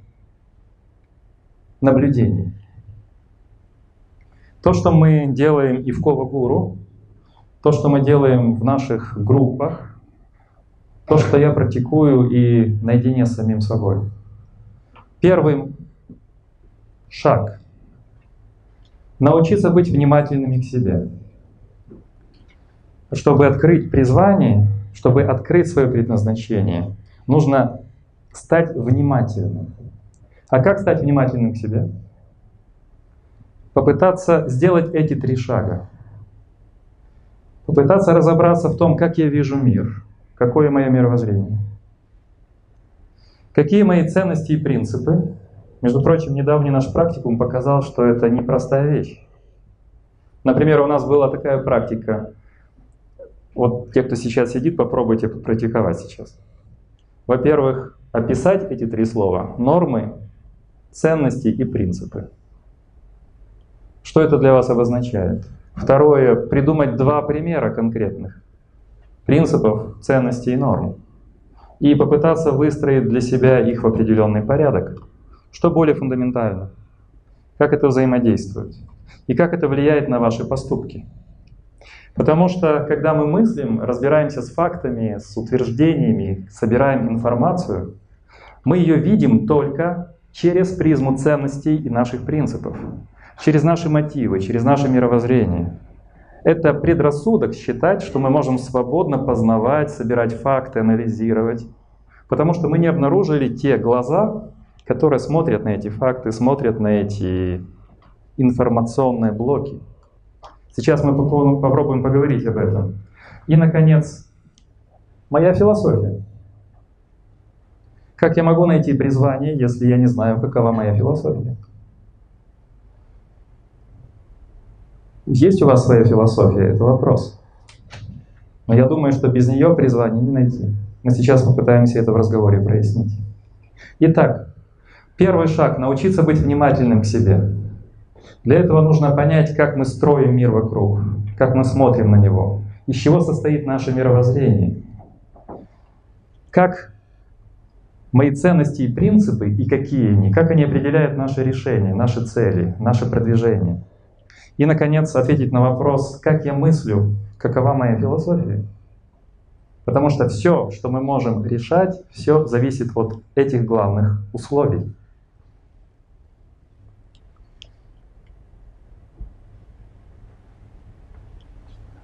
наблюдений. То, что мы делаем и в Кова-Гуру, то, что мы делаем в наших группах, то, что я практикую и наедине с самим собой. Первый шаг — научиться быть внимательными к себе. Чтобы открыть призвание, чтобы открыть свое предназначение, нужно стать внимательным. А как стать внимательным к себе? Попытаться сделать эти три шага. Попытаться разобраться в том, как я вижу мир, какое мое мировоззрение, какие мои ценности и принципы. Между прочим, недавний наш практикум показал, что это непростая вещь. Например, у нас была такая практика вот те, кто сейчас сидит, попробуйте практиковать сейчас. Во-первых, описать эти три слова. Нормы, ценности и принципы. Что это для вас обозначает? Второе, придумать два примера конкретных принципов, ценностей и норм. И попытаться выстроить для себя их в определенный порядок. Что более фундаментально? Как это взаимодействует? И как это влияет на ваши поступки? Потому что, когда мы мыслим, разбираемся с фактами, с утверждениями, собираем информацию, мы ее видим только через призму ценностей и наших принципов, через наши мотивы, через наше мировоззрение. Это предрассудок считать, что мы можем свободно познавать, собирать факты, анализировать, потому что мы не обнаружили те глаза, которые смотрят на эти факты, смотрят на эти информационные блоки. Сейчас мы попробуем поговорить об этом. И, наконец, моя философия. Как я могу найти призвание, если я не знаю, какова моя философия? Есть у вас своя философия? Это вопрос. Но я думаю, что без нее призвание не найти. Мы сейчас попытаемся это в разговоре прояснить. Итак, первый шаг — научиться быть внимательным к себе. Для этого нужно понять, как мы строим мир вокруг, как мы смотрим на него, из чего состоит наше мировоззрение, как мои ценности и принципы, и какие они, как они определяют наши решения, наши цели, наше продвижение. И, наконец, ответить на вопрос, как я мыслю, какова моя философия. Потому что все, что мы можем решать, все зависит от этих главных условий.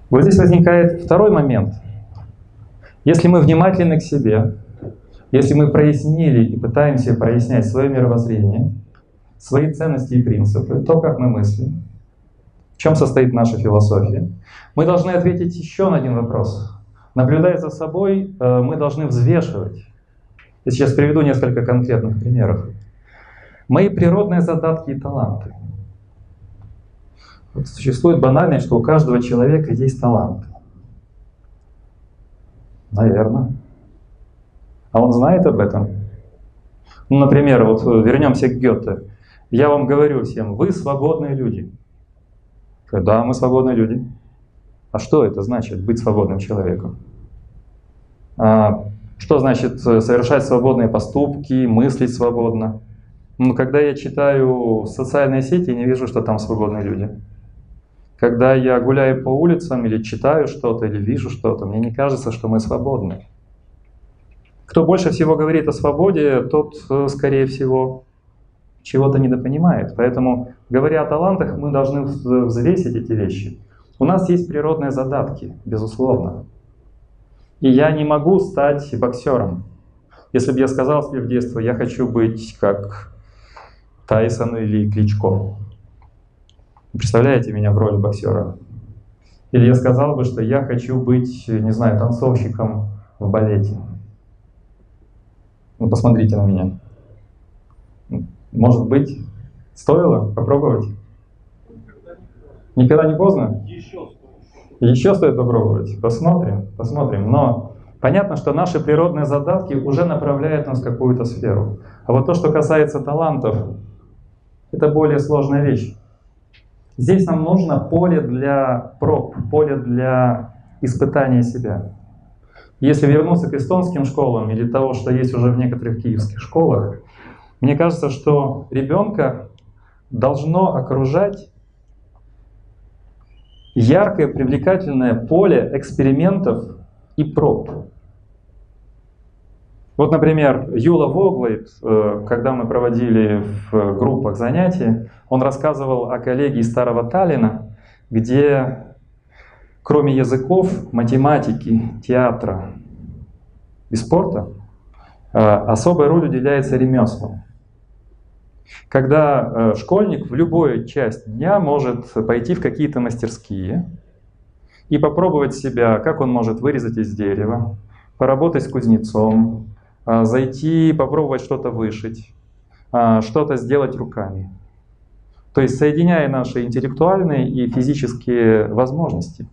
Вот здесь возникает второй момент. Если мы внимательны к себе, если мы прояснили и пытаемся прояснять свое мировоззрение, свои ценности и принципы, то, как мы мыслим, в чем состоит наша философия, мы должны ответить еще на один вопрос. Наблюдая за собой, э, мы должны взвешивать. Я сейчас приведу несколько конкретных примеров. Мои природные задатки и таланты – существует банальность, что у каждого человека есть талант. Наверное. А он знает об этом? Ну, например, вот вернемся к Гёте. Я вам говорю всем, вы свободные люди. Да, мы свободные люди. А что это значит, быть свободным человеком? А, что значит совершать свободные поступки, мыслить свободно? Ну, когда я читаю социальные сети, я не вижу, что там свободные люди. Когда я гуляю по улицам или читаю что-то, или вижу что-то, мне не кажется, что мы свободны. Кто больше всего говорит о свободе, тот, э, скорее всего, чего-то недопонимает. Поэтому, говоря о талантах, мы должны взвесить эти вещи. У нас есть природные задатки, безусловно. И я не могу стать боксером. Если бы я сказал себе в детстве, я хочу быть как Тайсон или Кличко, Представляете меня в роли боксера? Или я сказал бы, что я хочу быть, не знаю, танцовщиком в балете. Ну, посмотрите на меня. Может быть, стоило попробовать? Никогда не поздно? Еще Еще стоит попробовать. Посмотрим, посмотрим. Но понятно, что наши природные задатки уже направляют нас в какую-то сферу. А вот то, что касается талантов, это более сложная вещь. Здесь нам нужно поле для проб, поле для испытания себя. Если вернуться к эстонским школам или того, что есть уже в некоторых киевских школах, мне кажется, что ребенка должно окружать яркое, привлекательное поле экспериментов и проб. Вот, например, Юла Воглейт, э, когда мы проводили в группах занятия, он рассказывал о коллегии Старого Таллина, где кроме языков, математики, театра и спорта, э, особая роль уделяется ремеслам. Когда э, школьник в любую часть дня может пойти в какие-то мастерские и попробовать себя, как он может вырезать из дерева, поработать с кузнецом, зайти, попробовать что-то вышить, э, что-то сделать руками. То есть соединяя наши интеллектуальные и физические возможности.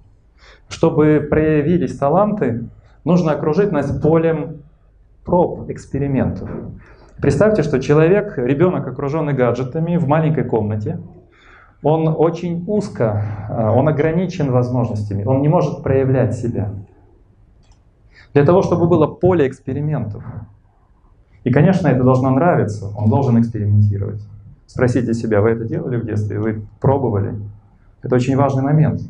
Чтобы проявились таланты, нужно окружить нас полем проб, экспериментов. Представьте, что человек, ребенок, окруженный гаджетами в маленькой комнате, он очень узко, а, он ограничен возможностями, он не может проявлять себя. Для того, чтобы было поле экспериментов. И, конечно, это должно нравиться, он должен экспериментировать. Спросите себя, вы это делали в детстве, вы пробовали? Это очень важный момент.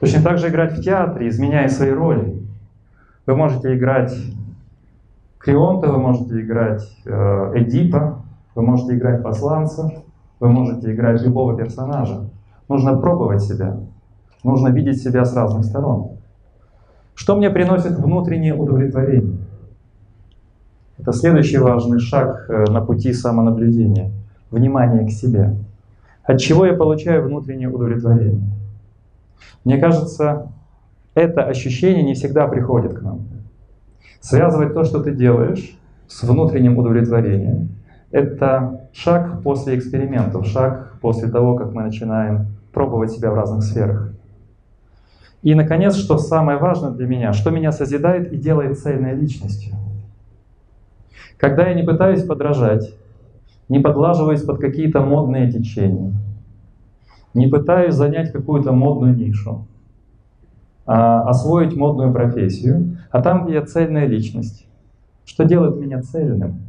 Точно так же играть в театре, изменяя свои роли. Вы можете играть Крионта, вы можете играть э, Эдипа, вы можете играть посланца, вы можете играть любого персонажа. Нужно пробовать себя, нужно видеть себя с разных сторон. Что мне приносит внутреннее удовлетворение? Это следующий важный шаг э, на пути самонаблюдения. Внимание к себе. От чего я получаю внутреннее удовлетворение? Мне кажется, это ощущение не всегда приходит к нам. Связывать то, что ты делаешь, с внутренним удовлетворением, это шаг после экспериментов, шаг после того, как мы начинаем пробовать себя в разных сферах. И, наконец, что самое важное для меня, что меня созидает и делает цельной личностью. Когда я не пытаюсь подражать, не подлаживаюсь под какие-то модные течения, не пытаюсь занять какую-то модную нишу, а, освоить модную профессию, а там, где я цельная личность. Что делает меня цельным?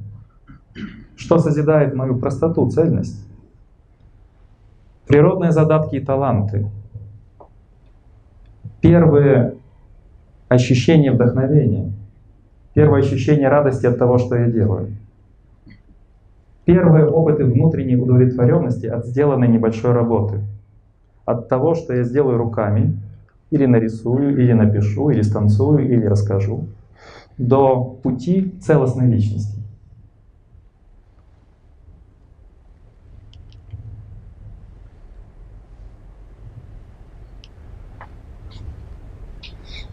Что созидает мою простоту, цельность? Природные задатки и таланты. Первые ощущения вдохновения. Первое ощущение радости от того, что я делаю. Первые опыты внутренней удовлетворенности от сделанной небольшой работы. От того, что я сделаю руками, или нарисую, или напишу, или станцую, или расскажу, до пути целостной личности.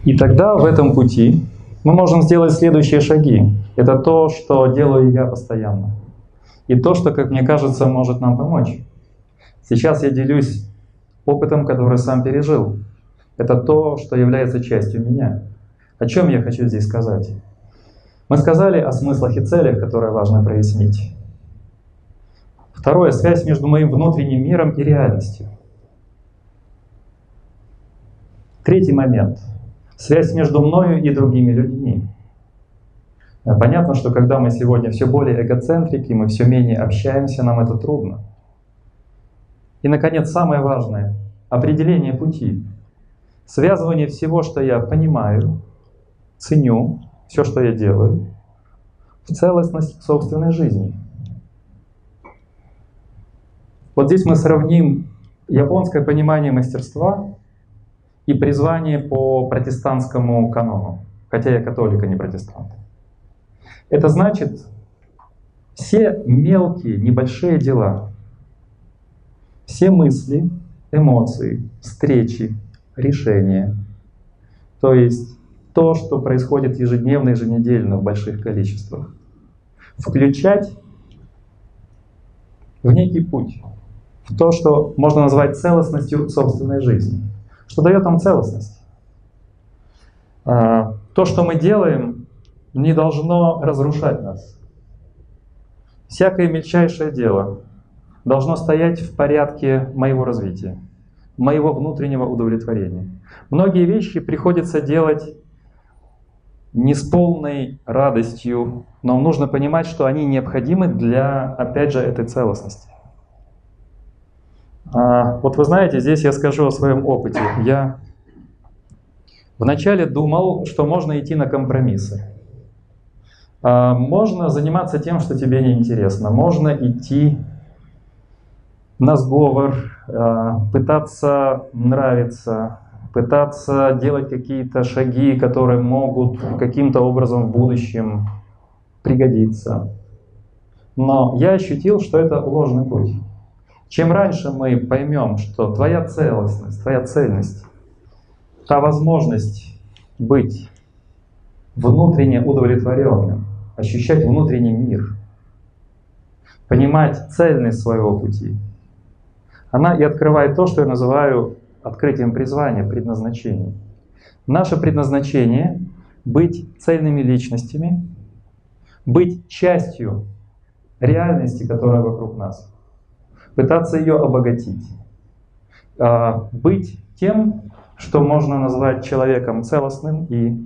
И тогда в этом пути мы можем сделать следующие шаги. Это то, что делаю я постоянно. И то, что, как мне кажется, может нам помочь. Сейчас я делюсь опытом, который сам пережил. Это то, что является частью меня. О чем я хочу здесь сказать? Мы сказали о смыслах и целях, которые важно прояснить. Второе — связь между моим внутренним миром и реальностью. Третий момент — связь между мною и другими людьми. Понятно, что когда мы сегодня все более эгоцентрики, мы все менее общаемся, нам это трудно. И, наконец, самое важное — определение пути. Связывание всего, что я понимаю, ценю, все, что я делаю, в целостность собственной жизни. Вот здесь мы сравним японское понимание мастерства и призвание по протестантскому канону, хотя я католик, а не протестант. Это значит, все мелкие, небольшие дела, все мысли, эмоции, встречи, решение. То есть то, что происходит ежедневно, еженедельно в больших количествах. Включать в некий путь, в то, что можно назвать целостностью собственной жизни. Что дает нам целостность? А, то, что мы делаем, не должно разрушать нас. Всякое мельчайшее дело должно стоять в порядке моего развития, моего внутреннего удовлетворения. Многие вещи приходится делать не с полной радостью, но нужно понимать, что они необходимы для, опять же, этой целостности. А, вот вы знаете, здесь я скажу о своем опыте. Я вначале думал, что можно идти на компромиссы. А, можно заниматься тем, что тебе не интересно. Можно идти на сговор, а, пытаться нравиться, пытаться делать какие-то шаги, которые могут каким-то образом в будущем пригодиться. Но я ощутил, что это ложный путь. Чем раньше мы поймем, что твоя целостность, твоя цельность, та возможность быть внутренне удовлетворенным, ощущать внутренний мир, понимать цельность своего пути, она и открывает то, что я называю открытием призвания, предназначения. Наше предназначение — быть цельными личностями, быть частью реальности, которая вокруг нас, пытаться ее обогатить, а, быть тем, что можно назвать человеком целостным и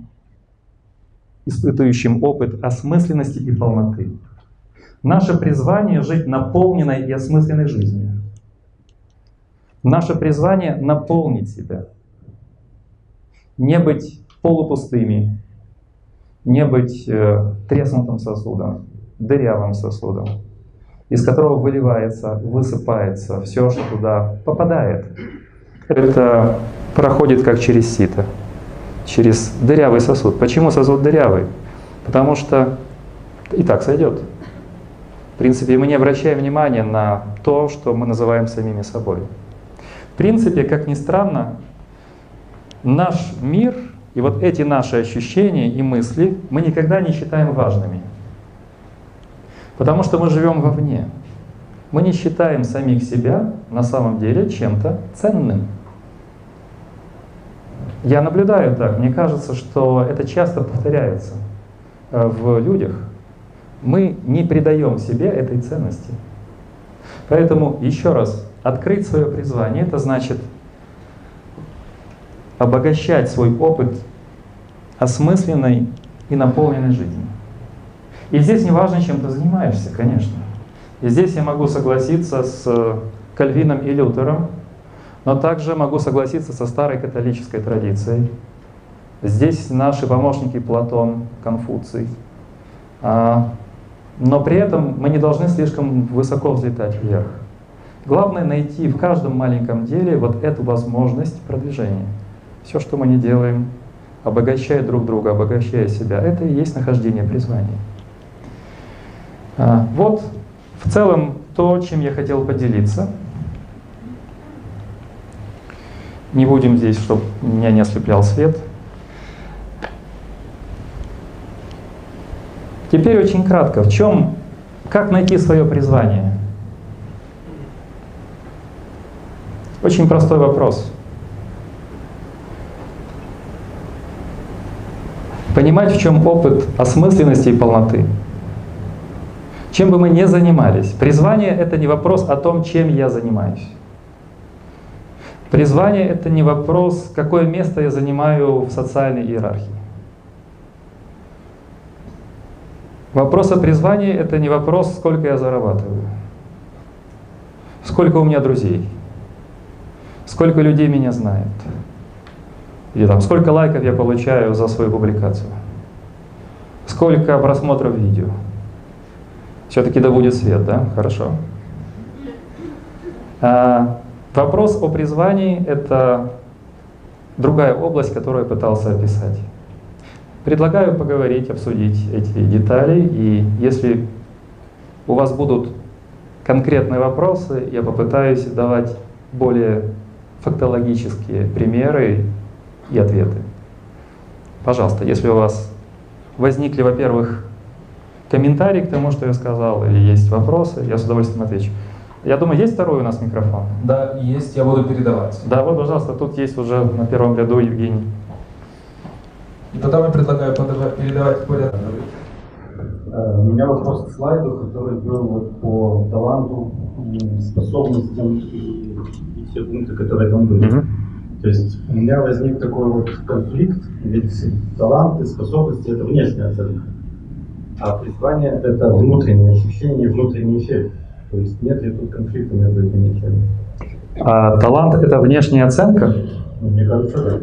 испытывающим опыт осмысленности и полноты. Наше призвание — жить наполненной и осмысленной жизнью. Наше призвание — наполнить себя. Не быть полупустыми, не быть э, треснутым сосудом, дырявым сосудом, из которого выливается, высыпается все, что туда попадает. Это проходит как через сито через дырявый сосуд. Почему сосуд дырявый? Потому что и так сойдет. В принципе, мы не обращаем внимания на то, что мы называем самими собой. В принципе, как ни странно, наш мир и вот эти наши ощущения и мысли мы никогда не считаем важными. Потому что мы живем вовне. Мы не считаем самих себя на самом деле чем-то ценным. Я наблюдаю так, мне кажется, что это часто повторяется э, в людях. Мы не придаем себе этой ценности. Поэтому еще раз, открыть свое призвание, это значит обогащать свой опыт осмысленной и наполненной жизнью. И здесь не важно, чем ты занимаешься, конечно. И здесь я могу согласиться с Кальвином и Лютером, но также могу согласиться со старой католической традицией. Здесь наши помощники Платон, Конфуций. А, но при этом мы не должны слишком высоко взлетать вверх. Главное найти в каждом маленьком деле вот эту возможность продвижения. Все, что мы не делаем, обогащая друг друга, обогащая себя, это и есть нахождение призвания. А, вот в целом то, чем я хотел поделиться. Не будем здесь, чтобы меня не ослеплял свет. Теперь очень кратко, в чем, как найти свое призвание? Очень простой вопрос. Понимать, в чем опыт осмысленности и полноты. Чем бы мы ни занимались, призвание — это не вопрос о том, чем я занимаюсь. Призвание — это не вопрос, какое место я занимаю в социальной иерархии. Вопрос о призвании — это не вопрос, сколько я зарабатываю, сколько у меня друзей, сколько людей меня знают, или там, сколько лайков я получаю за свою публикацию, сколько просмотров видео. Все-таки да будет свет, да? Хорошо. А, Вопрос о призвании — это другая область, которую я пытался описать. Предлагаю поговорить, обсудить эти детали, и если у вас будут конкретные вопросы, я попытаюсь давать более фактологические примеры и ответы. Пожалуйста, если у вас возникли, во-первых, комментарии к тому, что я сказал, или есть вопросы, я с удовольствием отвечу. Я думаю, есть второй у нас микрофон? Да, есть, я буду передавать. Да, вот, пожалуйста, тут есть уже на первом ряду Евгений. Тогда я предлагаю передавать порядок. Э, у меня вопрос к слайду, который был вот по таланту, способностям и все пункты, которые там были. Mm-hmm. То есть у меня возник такой вот конфликт, ведь таланты, способности – это внешняя оценка, а призвание – это внутреннее ощущение внутренний эффект. То есть нет ли тут конфликта между этими вещами? А талант – это внешняя оценка? Ну, мне кажется, да.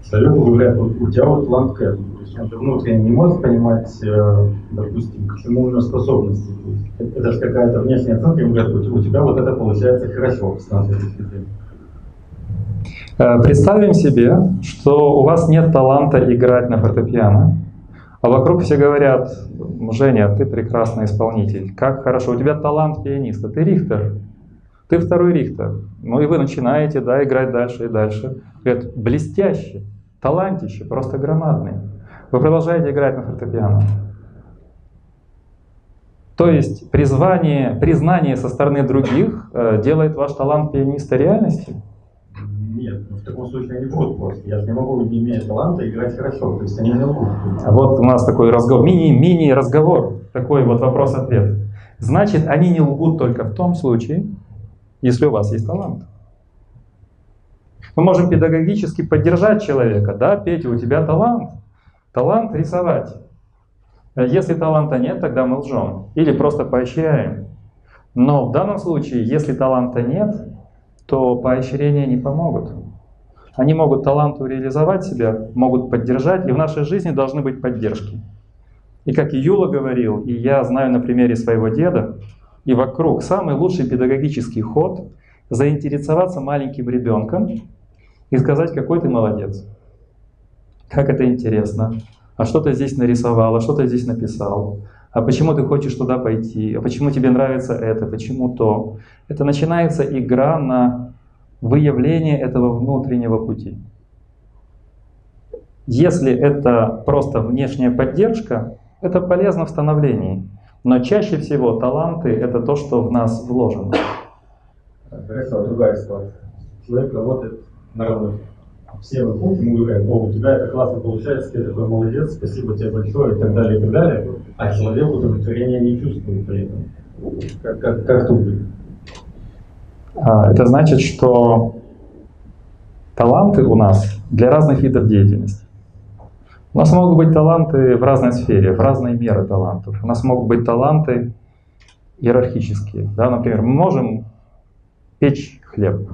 Абсолютно говорят, у тебя вот талант к этому. То есть он внутренне не может понимать, э, допустим, к чему у него способности. Это же какая-то внешняя оценка, ему говорят, у тебя вот это получается хорошо с нашей точки зрения. Э, представим себе, что у вас нет таланта играть на фортепиано, а вокруг все говорят, Женя, ты прекрасный исполнитель, как хорошо, у тебя талант пианиста, ты рихтер, ты второй рихтер. Ну и вы начинаете да, играть дальше и дальше. Говорят, блестяще, талантище, просто громадный. Вы продолжаете играть на фортепиано. То есть призвание, признание со стороны других э, делает ваш талант пианиста реальностью? Нет, ну в таком случае они врут просто. Я же не могу, не имея таланта, играть хорошо. То есть они не лгут. А вот у нас такой разговор, мини-мини-разговор, такой вот вопрос-ответ. Значит, они не лгут только в том случае, если у вас есть талант. Мы можем педагогически поддержать человека. Да, Петя, у тебя талант. Талант рисовать. Если таланта нет, тогда мы лжем. Или просто поощряем. Но в данном случае, если таланта нет, то поощрения не помогут. Они могут таланту реализовать себя, могут поддержать, и в нашей жизни должны быть поддержки. И как Юла говорил, и я знаю на примере своего деда, и вокруг самый лучший педагогический ход – заинтересоваться маленьким ребенком и сказать, какой ты молодец. Как это интересно. А что ты здесь нарисовал, а что ты здесь написал. А почему ты хочешь туда пойти? А почему тебе нравится это? Почему то? Это начинается игра на выявление этого внутреннего пути. Если это просто внешняя поддержка, это полезно в становлении. Но чаще всего таланты — это то, что в нас вложено. Хорошо, другая ситуация. Человек работает на работе. Все вокруг ему говорят, о, у тебя это классно получается, ты такой молодец, спасибо тебе большое, и так далее, и так далее. А человек удовлетворения не чувствует при этом. Как, как, как тут быть? А, это значит, что таланты у нас для разных видов деятельности. У нас могут быть таланты в разной сфере, в разной меры талантов. У нас могут быть таланты иерархические. Да? Например, мы можем печь хлеб.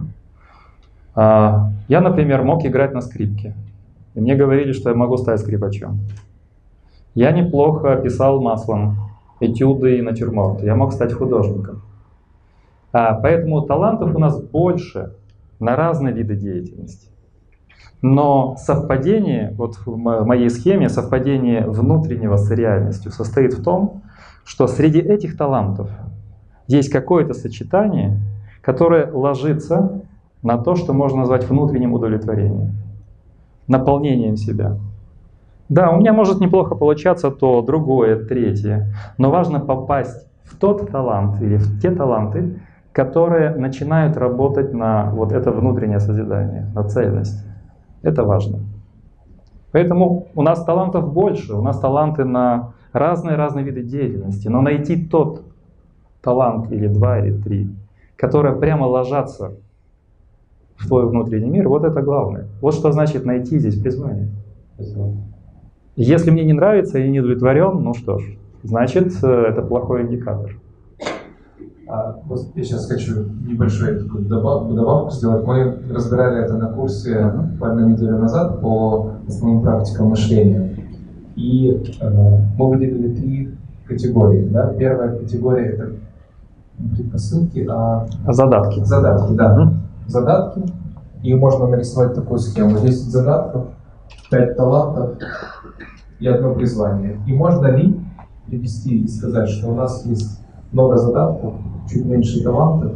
А, я, например, мог играть на скрипке. И мне говорили, что я могу стать скрипачом. Я неплохо писал маслом этюды и натюрморты. Я мог стать художником. А, поэтому талантов у нас больше на разные виды деятельности. Но совпадение, вот в моей схеме, совпадение внутреннего с реальностью состоит в том, что среди этих талантов есть какое-то сочетание, которое ложится на то, что можно назвать внутренним удовлетворением, наполнением себя. Да, у меня может неплохо получаться то, другое, третье, но важно попасть в тот талант или в те таланты, которые начинают работать на вот это внутреннее созидание, на цельность. Это важно. Поэтому у нас талантов больше, у нас таланты на разные-разные виды деятельности, но найти тот талант или два, или три, которые прямо ложатся в твой внутренний мир, вот это главное. Вот что значит найти здесь призвание. Если мне не нравится и не удовлетворен, ну что ж, значит э, это плохой индикатор. А, вот я сейчас хочу небольшую добав, добавку сделать. Мы разбирали это на курсе буквально неделю назад по основным практикам мышления. И э, мы выделили три категории. Да? Первая категория это предпосылки, а... Задатки. Задатки, да. Угу. Задатки. И можно нарисовать такую схему. 10 задатков, 5 талантов и одно призвание. И можно ли привести и сказать, что у нас есть много задатков, чуть меньше талантов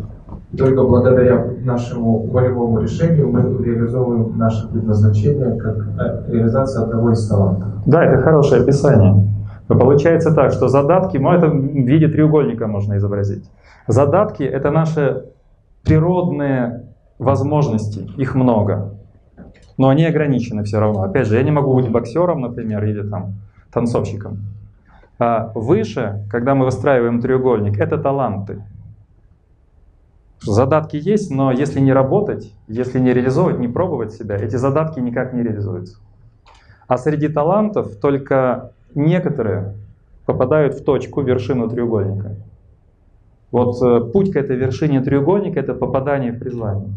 И только благодаря нашему волевому решению мы реализовываем наше предназначение как реализация одного из талантов. Да, это хорошее описание. Получается так, что задатки, ну это в виде треугольника можно изобразить. Задатки — это наши природные возможности, их много, но они ограничены все равно. Опять же, я не могу быть боксером, например, или там танцовщиком. А выше, когда мы выстраиваем треугольник, это таланты. Задатки есть, но если не работать, если не реализовывать, не пробовать себя, эти задатки никак не реализуются. А среди талантов только некоторые попадают в точку, вершину треугольника. Вот э, путь к этой вершине треугольника — это попадание в призвание.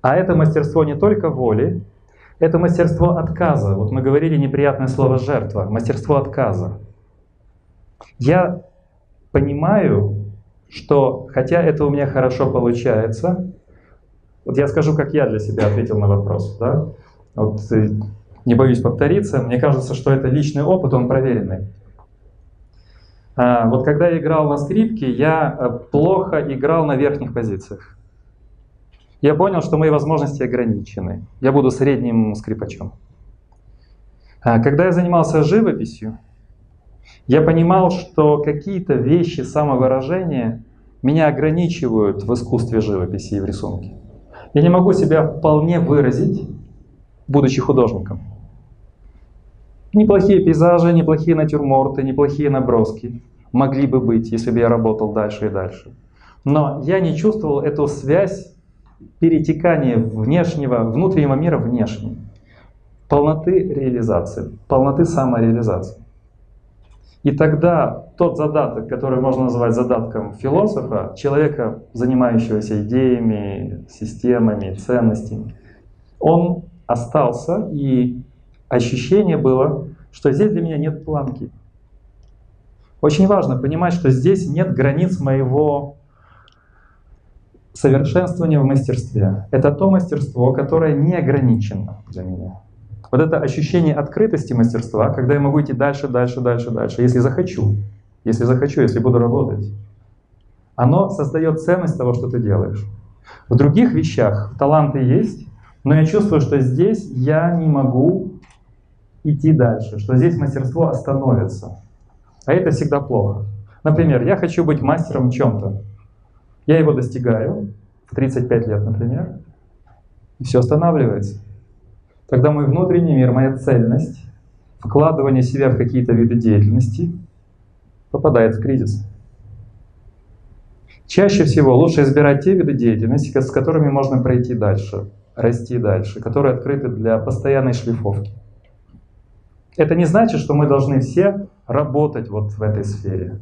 А это мастерство не только воли, это мастерство отказа. Вот мы говорили неприятное слово «жертва», мастерство отказа. Я понимаю, что хотя это у меня хорошо получается, вот я скажу, как я для себя ответил на вопрос. Да? Вот, э, не боюсь повториться, мне кажется, что это личный опыт, он проверенный. А, вот когда я играл на скрипке, я э, плохо играл на верхних позициях. Я понял, что мои возможности ограничены. Я буду средним скрипачом. А, когда я занимался живописью, я понимал, что какие-то вещи самовыражения меня ограничивают в искусстве живописи и в рисунке. Я не могу себя вполне выразить, будучи художником. Неплохие пейзажи, неплохие натюрморты, неплохие наброски могли бы быть, если бы я работал дальше и дальше. Но я не чувствовал эту связь перетекания внешнего, внутреннего мира внешний. Полноты реализации, полноты самореализации. И тогда тот задаток, который можно назвать задатком философа, человека, занимающегося идеями, системами, ценностями, он остался, и ощущение было, что здесь для меня нет планки. Очень важно понимать, что здесь нет границ моего совершенствования в мастерстве. Это то мастерство, которое не ограничено для меня. Вот это ощущение открытости мастерства, когда я могу идти дальше, дальше, дальше, дальше, если захочу, если захочу, если буду работать, оно создает ценность того, что ты делаешь. В других вещах таланты есть, но я чувствую, что здесь я не могу идти дальше, что здесь мастерство остановится. А это всегда плохо. Например, я хочу быть мастером в чем-то. Я его достигаю в 35 лет, например, и все останавливается. Тогда мой внутренний мир, моя цельность, вкладывание себя в какие-то виды деятельности попадает в кризис. Чаще всего лучше избирать те виды деятельности, с которыми можно пройти дальше, расти дальше, которые открыты для постоянной шлифовки. Это не значит, что мы должны все работать вот в этой сфере.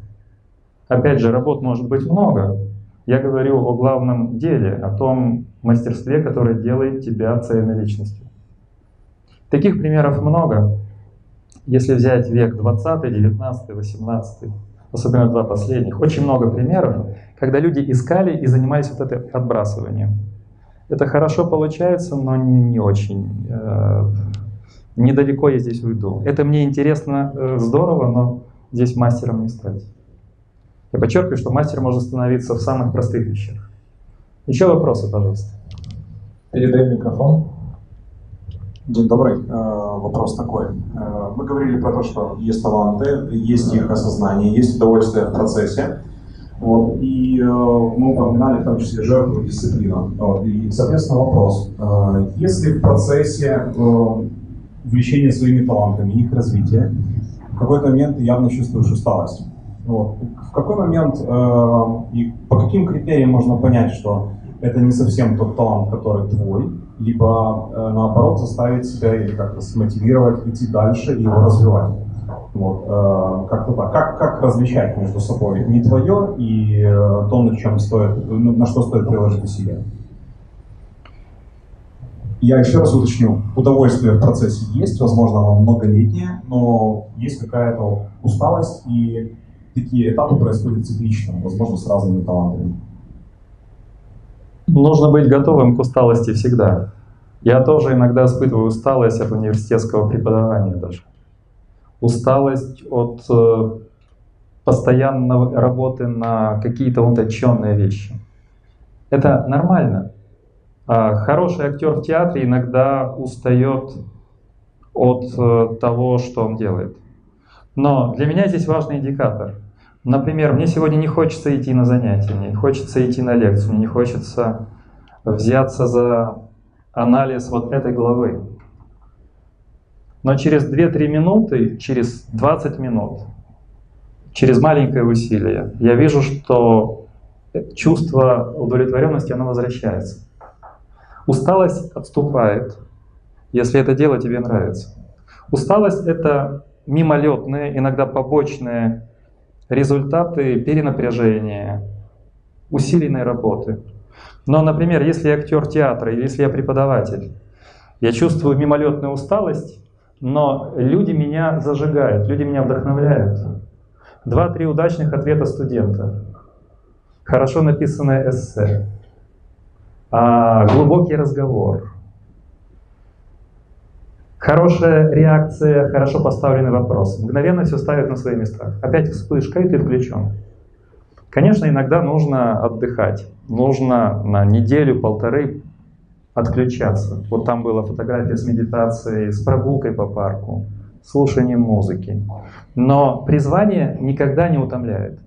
Опять же, работ может быть много. Я говорю о главном деле, о том мастерстве, которое делает тебя цельной личностью. Таких примеров много. Если взять век 20, 19, 18, особенно два последних, очень много примеров, когда люди искали и занимались вот этим отбрасыванием. Это хорошо получается, но не, не очень. Э, недалеко я здесь уйду. Это мне интересно, э, здорово, но здесь мастером не стать. Я подчеркиваю, что мастером можно становиться в самых простых вещах. Еще вопросы, пожалуйста. Передай микрофон. День добрый. Э, вопрос такой. Э, мы говорили про то, что есть таланты, есть их осознание, есть удовольствие в процессе. Вот. И мы упоминали в том числе жертву, дисциплину. Вот. И, соответственно, вопрос. Если в процессе увлечения своими талантами, их развития, в какой-то момент явно чувствуешь усталость. Вот. Какой момент э, и по каким критериям можно понять, что это не совсем тот талант, который твой, либо э, наоборот заставить себя или как-то смотивировать идти дальше и его развивать? Вот, э, как-то так. Как, как различать между собой не твое и э, то, на чем стоит, на что стоит приложить усилия? Я еще раз уточню, удовольствие в процессе есть, возможно, оно многолетнее, но есть какая-то усталость, и такие этапы происходят циклично, возможно, с разными талантами. Нужно быть готовым к усталости всегда. Я тоже иногда испытываю усталость от университетского преподавания даже. Усталость от э, постоянной работы на какие-то утонченные вещи. Это нормально. А хороший актер в театре иногда устает от э, того, что он делает. Но для меня здесь важный индикатор. Например, мне сегодня не хочется идти на занятия, не хочется идти на лекцию, мне не хочется взяться за анализ вот этой главы. Но через 2-3 минуты, через 20 минут, через маленькое усилие, я вижу, что чувство удовлетворенности, оно возвращается. Усталость отступает, если это дело тебе нравится. Усталость — это мимолетные, иногда побочные результаты перенапряжения, усиленной работы. Но, например, если я актер театра или если я преподаватель, я чувствую мимолетную усталость, но люди меня зажигают, люди меня вдохновляют. Два-три удачных ответа студента. Хорошо написанное эссе. А, глубокий разговор. Хорошая реакция, хорошо поставленный вопрос. Мгновенно все ставят на свои места. Опять вспышка, и ты включен. Конечно, иногда нужно отдыхать. Нужно на неделю-полторы отключаться. Вот там была фотография с медитацией, с прогулкой по парку, слушанием музыки. Но призвание никогда не утомляет.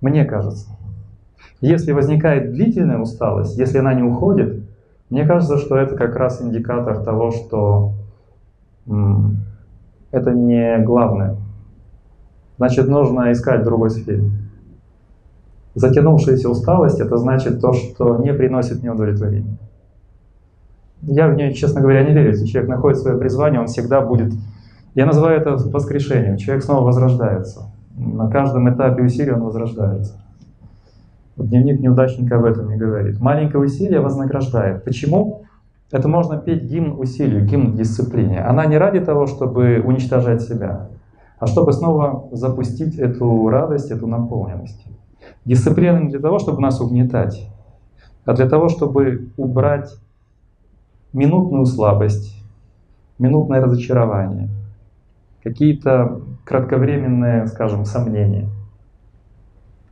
Мне кажется. Если возникает длительная усталость, если она не уходит, мне кажется, что это как раз индикатор того, что это не главное. Значит, нужно искать другой сфере. Затянувшаяся усталость – это значит то, что не приносит мне удовлетворения. Я в нее, честно говоря, не верю. Если человек находит свое призвание, он всегда будет... Я называю это воскрешением. Человек снова возрождается. На каждом этапе усилия он возрождается. Дневник неудачника об этом не говорит. Маленькое усилие вознаграждает. Почему? Это можно петь гимн усилию, гимн дисциплине. Она не ради того, чтобы уничтожать себя, а чтобы снова запустить эту радость, эту наполненность. Дисциплина не для того, чтобы нас угнетать, а для того, чтобы убрать минутную слабость, минутное разочарование, какие-то кратковременные, скажем, сомнения.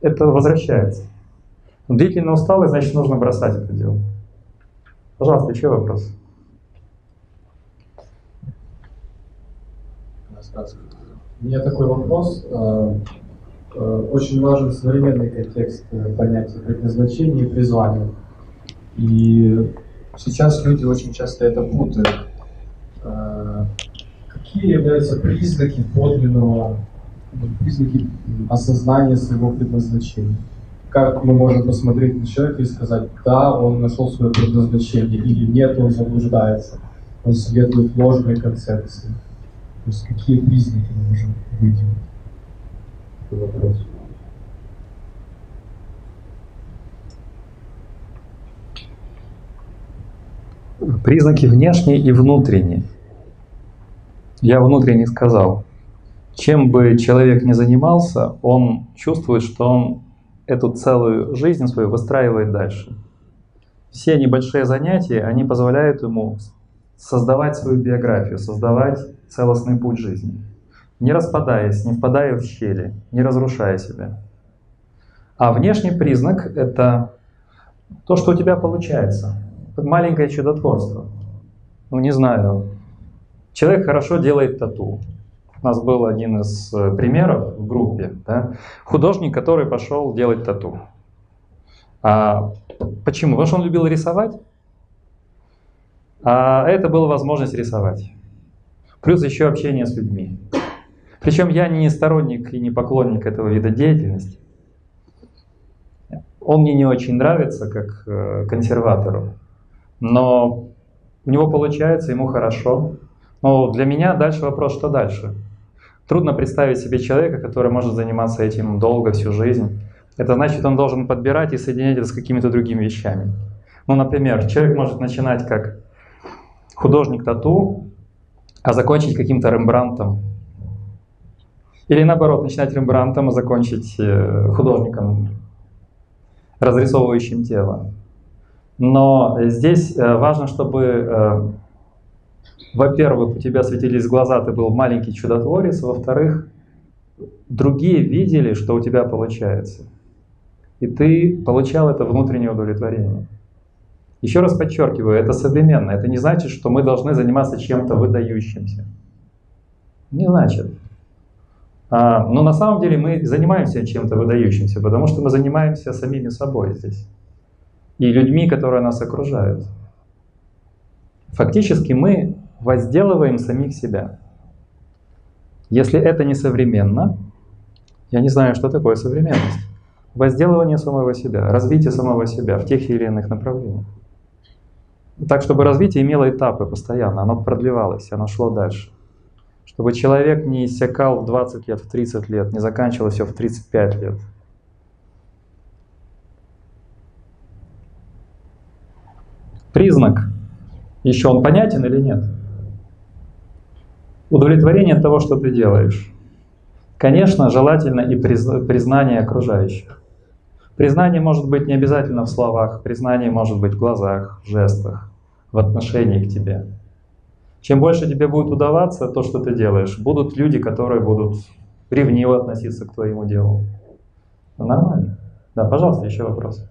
Это возвращается. Длительная усталость, значит, нужно бросать это дело. Пожалуйста, еще вопрос? У меня такой вопрос. Э, э, очень важен современный контекст э, понятия предназначения и призвания. И сейчас люди очень часто это путают. Какие являются признаки подлинного, признаки осознания своего предназначения? Как мы можем посмотреть на человека и сказать, да, он нашел свое предназначение, или нет, он заблуждается, он следует ложной концепции. То есть какие признаки мы можем выделить? Это вопрос. Признаки внешние и внутренние. Я внутренне сказал. Чем бы человек ни занимался, он чувствует, что он эту целую жизнь свою выстраивает дальше. Все небольшие занятия, они позволяют ему создавать свою биографию, создавать целостный путь жизни. Не распадаясь, не впадая в щели, не разрушая себя. А внешний признак — это то, что у тебя получается. Маленькое чудотворство. Ну, не знаю. Человек хорошо делает тату. У нас был один из э, примеров в группе. Да? Художник, который пошел делать тату. А почему? Потому что он любил рисовать. А это была возможность рисовать. Плюс еще общение с людьми. Причем я не сторонник и не поклонник этого вида деятельности. Он мне не очень нравится как э, консерватору, но у него получается, ему хорошо. Но для меня дальше вопрос, что дальше? Трудно представить себе человека, который может заниматься этим долго, всю жизнь. Это значит, он должен подбирать и соединять это с какими-то другими вещами. Ну, например, человек может начинать как художник тату, а закончить каким-то Рембрандтом. Или наоборот, начинать Рембрандтом, а закончить э, художником, разрисовывающим тело. Но здесь э, важно, чтобы э, во-первых, у тебя светились глаза, ты был маленький чудотворец, во-вторых, другие видели, что у тебя получается. и ты получал это внутреннее удовлетворение. Еще раз подчеркиваю, это современно. Это не значит, что мы должны заниматься чем-то выдающимся. Не значит. А, но на самом деле мы занимаемся чем-то выдающимся, потому что мы занимаемся самими собой здесь. И людьми, которые нас окружают. Фактически мы возделываем самих себя. Если это не современно, я не знаю, что такое современность. Возделывание самого себя, развитие самого себя в тех или иных направлениях. Так, чтобы развитие имело этапы постоянно, оно продлевалось, оно шло дальше. Чтобы человек не иссякал в 20 лет, в 30 лет, не заканчивал все в 35 лет. Признак, еще он понятен или нет? Удовлетворение от того, что ты делаешь. Конечно, желательно и признание окружающих. Признание может быть не обязательно в словах, признание может быть в глазах, в жестах, в отношении к тебе. Чем больше тебе будет удаваться то, что ты делаешь, будут люди, которые будут ревниво относиться к твоему делу. Нормально. Да, пожалуйста, еще вопрос.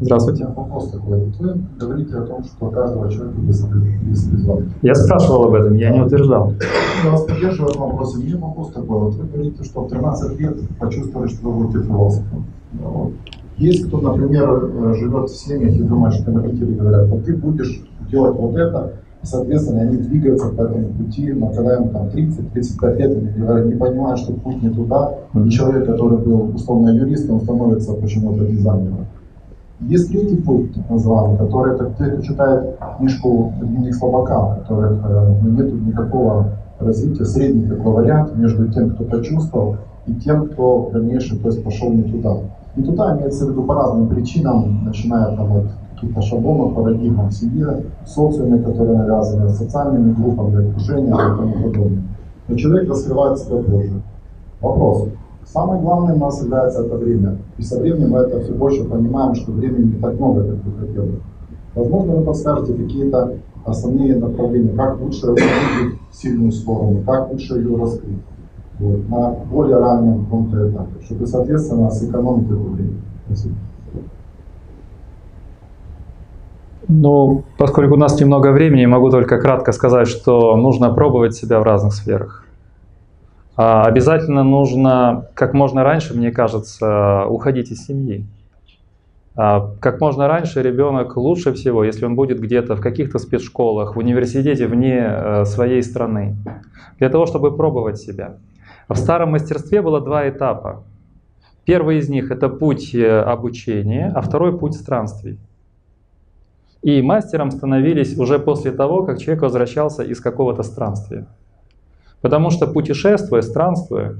Здравствуйте. Вопрос такой. Вы говорите о том, что каждого человека есть призвание. Я спрашивал об этом, я не утверждал. Я вас поддерживаю в этом вопросе. У меня вопрос такой. Вот вы говорите, что в 13 лет почувствовали, что вы будете философом. Вот. Есть кто, например, э, живет в семьях и думает, что родители говорят, вот ты будешь делать вот это, и, соответственно, они двигаются по этому пути, но когда им там 30-35 лет, они говорят, не понимают, что путь не туда, и человек, который был условно юристом, становится почему-то дизайнером. Есть третий путь, так называемый, который это те, кто читает книжку «Дневник слабака», в которых ну, нет никакого развития, средний такой вариант между тем, кто почувствовал, и тем, кто в дальнейшем то есть, пошел не туда. И туда имеется в виду по разным причинам, начиная там от каких-то шаблонов, парадигм в семье, социуме, которые навязаны, социальными группами, окружением и тому подобное. Но человек раскрывает себя позже. Вопрос. Самое главное у нас является это время. И со временем мы это все больше понимаем, что времени не так много, как бы хотелось. Возможно, вы подскажете какие-то основные направления, как лучше развить сильную сторону, как лучше ее раскрыть вот, на более раннем каком-то этапе, чтобы, соответственно, сэкономить это время. Спасибо. Ну, поскольку у нас немного времени, могу только кратко сказать, что нужно пробовать себя в разных сферах. А обязательно нужно, как можно раньше, мне кажется, уходить из семьи. А как можно раньше ребенок лучше всего, если он будет где-то в каких-то спецшколах, в университете вне э, своей страны, для того, чтобы пробовать себя. В старом мастерстве было два этапа. Первый из них это путь э, обучения, а второй путь странствий. И мастером становились уже после того, как человек возвращался из какого-то странствия. Потому что путешествуя, странствуя,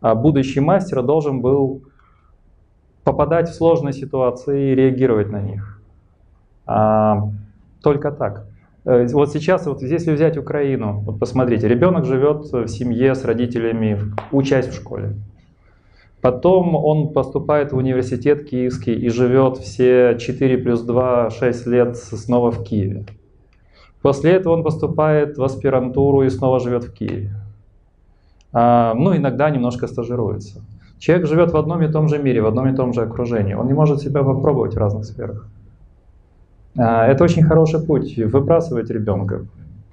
а будущий мастер должен был попадать в сложные ситуации и реагировать на них. А, только так. Э, вот сейчас, вот если взять Украину, вот посмотрите, ребенок живет в семье с родителями, учась в школе. Потом он поступает в университет киевский и живет все 4 плюс 2, 6 лет снова в Киеве. После этого он поступает в аспирантуру и снова живет в Киеве. А, ну, иногда немножко стажируется. Человек живет в одном и том же мире, в одном и том же окружении. Он не может себя попробовать в разных сферах. А, это очень хороший путь, выбрасывать ребенка.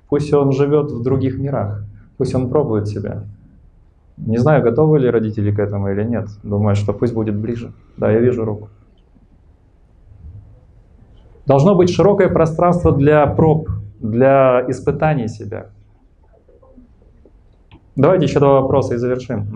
Пусть он живет в других мирах, пусть он пробует себя. Не знаю, готовы ли родители к этому или нет. Думаю, что пусть будет ближе. Да, я вижу руку. Должно быть широкое пространство для проб, для испытаний себя. Давайте еще два вопроса и завершим.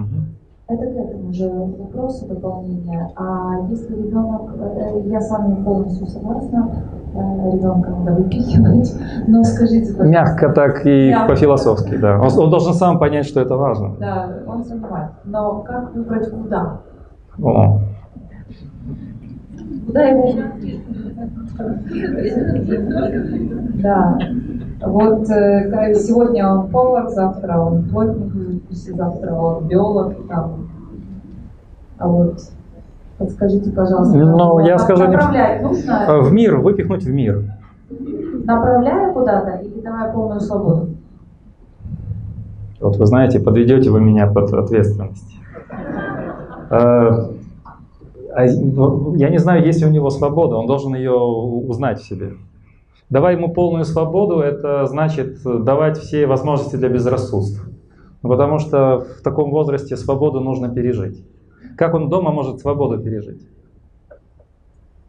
Это к этому же вопросу дополнения. А если ребенок, э, я с вами полностью согласна, ребенка надо выпихивать, но скажите, пожалуйста. Мягко так и мягко. по-философски, да. Он, он должен сам понять, что это важно. Да, он понимает. Но как выбрать куда? О. Куда его? Да. Вот э, сегодня он повар, завтра он плотник, послезавтра он биолог, там. А вот подскажите, пожалуйста. Ну, я скажу, направлять нужно? В мир, выпихнуть в мир. Направляя куда-то или давая полную свободу? Вот вы знаете, подведете вы меня под ответственность. Э, а я не знаю, есть ли у него свобода, он должен ее узнать в себе. Давай ему полную свободу, это значит давать все возможности для безрассудства. Ну, потому что в таком возрасте свободу нужно пережить. Как он дома может свободу пережить?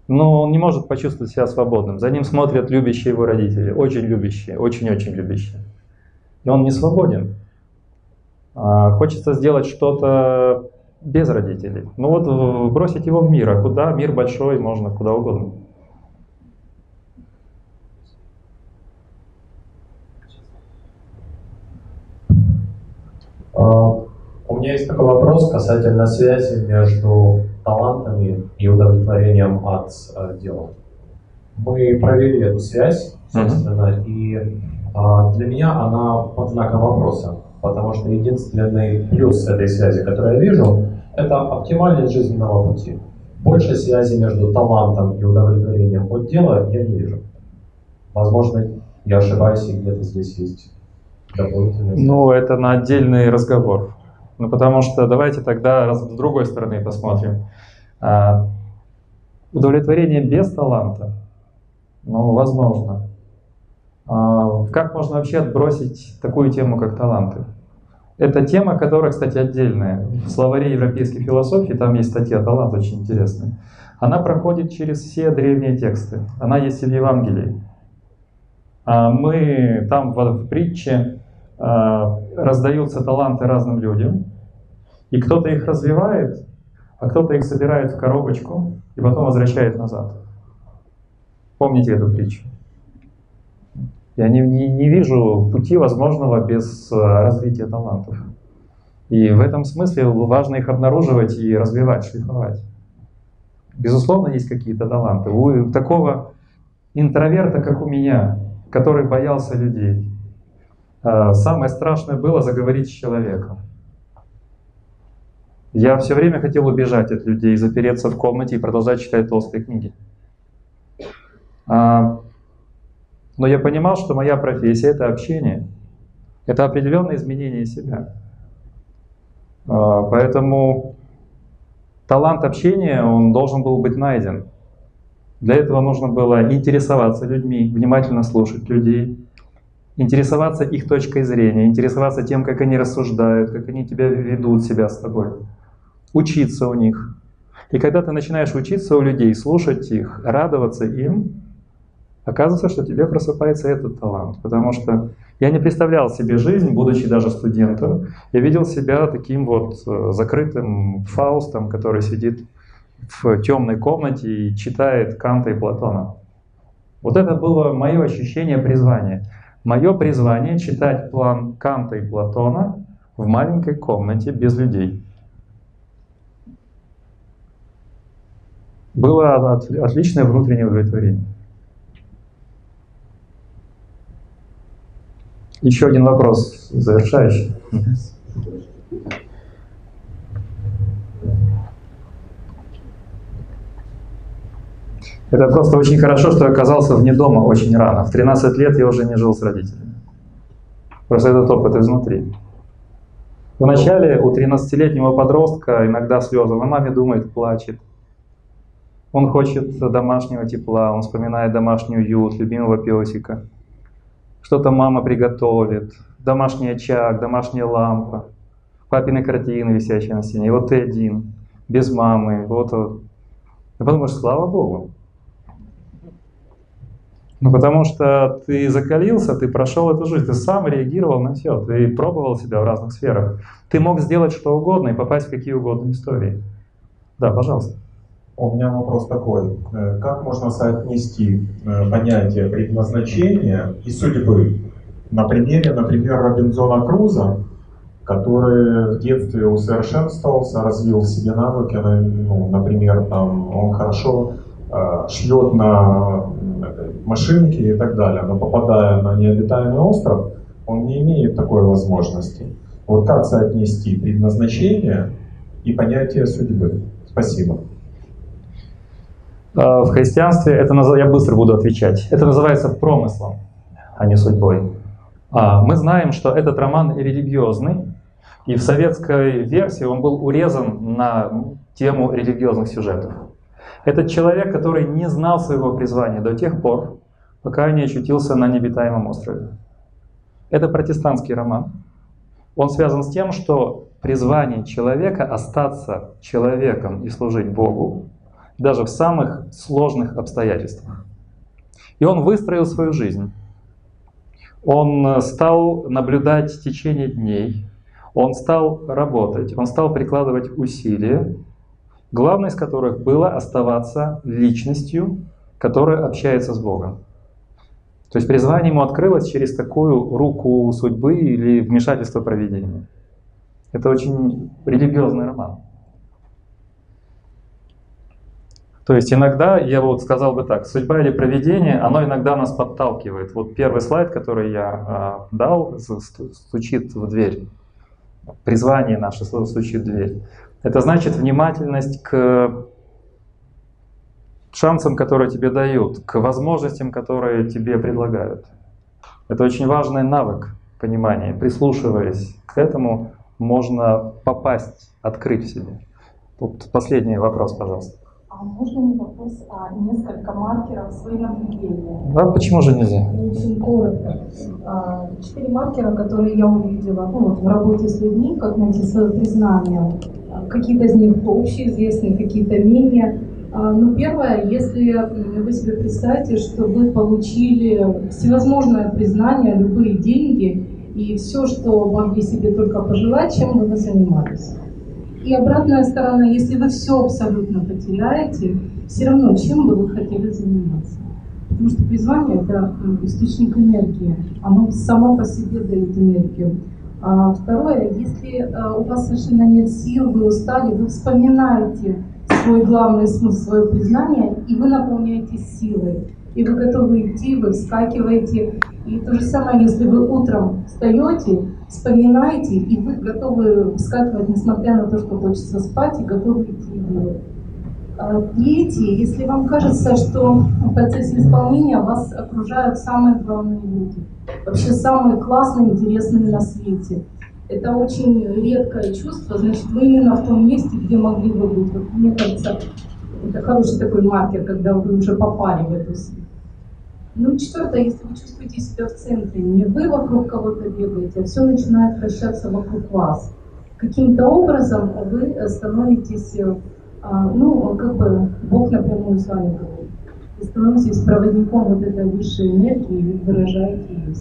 Но он не может почувствовать себя свободным. За ним смотрят любящие его родители, очень любящие, очень-очень любящие. И он не свободен. А хочется сделать что-то без родителей. Ну вот бросить его в мир, а куда? Мир большой, можно куда угодно. А, у меня есть такой вопрос касательно связи между талантами и удовлетворением от э, дела. Мы провели эту связь, собственно, mm-hmm. и а, для меня она под знаком вопроса, потому что единственный плюс этой связи, который я вижу, это оптимальность жизненного пути. Больше связи между талантом и удовлетворением от дела я не вижу. Возможно, я ошибаюсь, и где-то здесь есть дополнительные. Ну, это на отдельный разговор. Ну, потому что давайте тогда с другой стороны посмотрим. А, удовлетворение без таланта, ну, возможно. А, как можно вообще отбросить такую тему, как таланты? Это тема, которая, кстати, отдельная. В словаре европейской философии там есть статья «Талант» очень интересная. Она проходит через все древние тексты. Она есть и в Евангелии. А мы там в, в притче раздаются таланты разным людям, и кто-то их развивает, а кто-то их собирает в коробочку и потом возвращает назад. Помните эту притчу? Я не, не, не вижу пути возможного без э, развития талантов. И в этом смысле важно их обнаруживать и развивать, шлифовать. Безусловно, есть какие-то таланты. У такого интроверта, как у меня, который боялся людей, э, самое страшное было заговорить с человеком. Я все время хотел убежать от людей, запереться в комнате и продолжать читать толстые книги. А, но я понимал, что моя профессия — это общение. Это определенное изменение себя. А, поэтому талант общения, он должен был быть найден. Для этого нужно было интересоваться людьми, внимательно слушать людей, интересоваться их точкой зрения, интересоваться тем, как они рассуждают, как они тебя ведут себя с тобой, учиться у них. И когда ты начинаешь учиться у людей, слушать их, радоваться им, оказывается, что тебе просыпается этот талант. Потому что я не представлял себе жизнь, будучи даже студентом. Я видел себя таким вот э, закрытым Фаустом, который сидит в темной комнате и читает Канта и Платона. Вот это было мое ощущение призвания. Мое призвание читать план Канта и Платона в маленькой комнате без людей. Было отличное внутреннее удовлетворение. Еще один вопрос завершающий. Это просто очень хорошо, что я оказался вне дома очень рано. В 13 лет я уже не жил с родителями. Просто этот опыт изнутри. Вначале у 13-летнего подростка иногда слезы. Он маме думает, плачет. Он хочет домашнего тепла, он вспоминает домашний уют, любимого песика что-то мама приготовит, домашний очаг, домашняя лампа, папины картины, висящие на стене, и вот ты один, без мамы, вот, вот. И подумаешь, слава Богу. Ну, потому что ты закалился, ты прошел эту жизнь, ты сам реагировал на все, ты пробовал себя в разных сферах. Ты мог сделать что угодно и попасть в какие угодно истории. Да, пожалуйста. У меня вопрос такой. Э, как можно соотнести э, понятие предназначения и судьбы? На примере, например, Робинзона Круза, который в детстве усовершенствовался, развил в себе навыки, ну, например, там, он хорошо э, шьет на машинке и так далее, но попадая на необитаемый остров, он не имеет такой возможности. Вот как соотнести предназначение и понятие судьбы? Спасибо. А, в христианстве это я быстро буду отвечать. Это называется промыслом, а не судьбой. А, мы знаем, что этот роман религиозный, и в советской версии он был урезан на тему религиозных сюжетов. Этот человек, который не знал своего призвания до тех пор, пока не очутился на необитаемом острове. Это протестантский роман. Он связан с тем, что призвание человека остаться человеком и служить Богу даже в самых сложных обстоятельствах. И он выстроил свою жизнь. Он стал наблюдать течение дней, он стал работать, он стал прикладывать усилия, главное из которых было оставаться личностью, которая общается с Богом. То есть призвание ему открылось через такую руку судьбы или вмешательство проведения. Это очень религиозный роман. То есть иногда, я вот сказал бы так, судьба или проведение, оно иногда нас подталкивает. Вот первый слайд, который я э, дал, стучит в дверь призвание наше стучит в дверь. Это значит внимательность к шансам, которые тебе дают, к возможностям, которые тебе предлагают. Это очень важный навык понимания. Прислушиваясь к этому, можно попасть, открыть в себе. Тут последний вопрос, пожалуйста. А можно не вопрос, а несколько маркеров свои наблюдения? Да, почему же нельзя? Очень коротко. А, четыре маркера, которые я увидела ну, вот в работе с людьми, как найти свое признание. Какие-то из них общеизвестные, какие-то менее. А, ну, первое, если вы себе представите, что вы получили всевозможное признание, любые деньги и все, что могли себе только пожелать, чем вы занимались. И обратная сторона, если вы все абсолютно потеряете, все равно чем бы вы хотели заниматься? Потому что призвание – это источник энергии, оно само по себе дает энергию. А второе, если э, у вас совершенно нет сил, вы устали, вы вспоминаете свой главный смысл, свое признание, и вы наполняетесь силой. И вы готовы идти, вы вскакиваете. И то же самое, если вы утром встаете, вспоминаете, и вы готовы вскакивать, несмотря на то, что хочется спать, и готовы идти делать. Третье, если вам кажется, что в процессе исполнения вас окружают самые главные люди, вообще самые классные, интересные на свете, это очень редкое чувство, значит, вы именно в том месте, где могли бы быть. Вот, мне кажется, это хороший такой маркер, когда вы уже попали в эту среду. Ну четвертое, если вы чувствуете себя в центре, не вы вокруг кого-то бегаете, а все начинает вращаться вокруг вас. Каким-то образом вы становитесь, а, ну, как бы Бог напрямую с вами говорит. Вы становитесь проводником вот этой высшей энергии и выражаете ее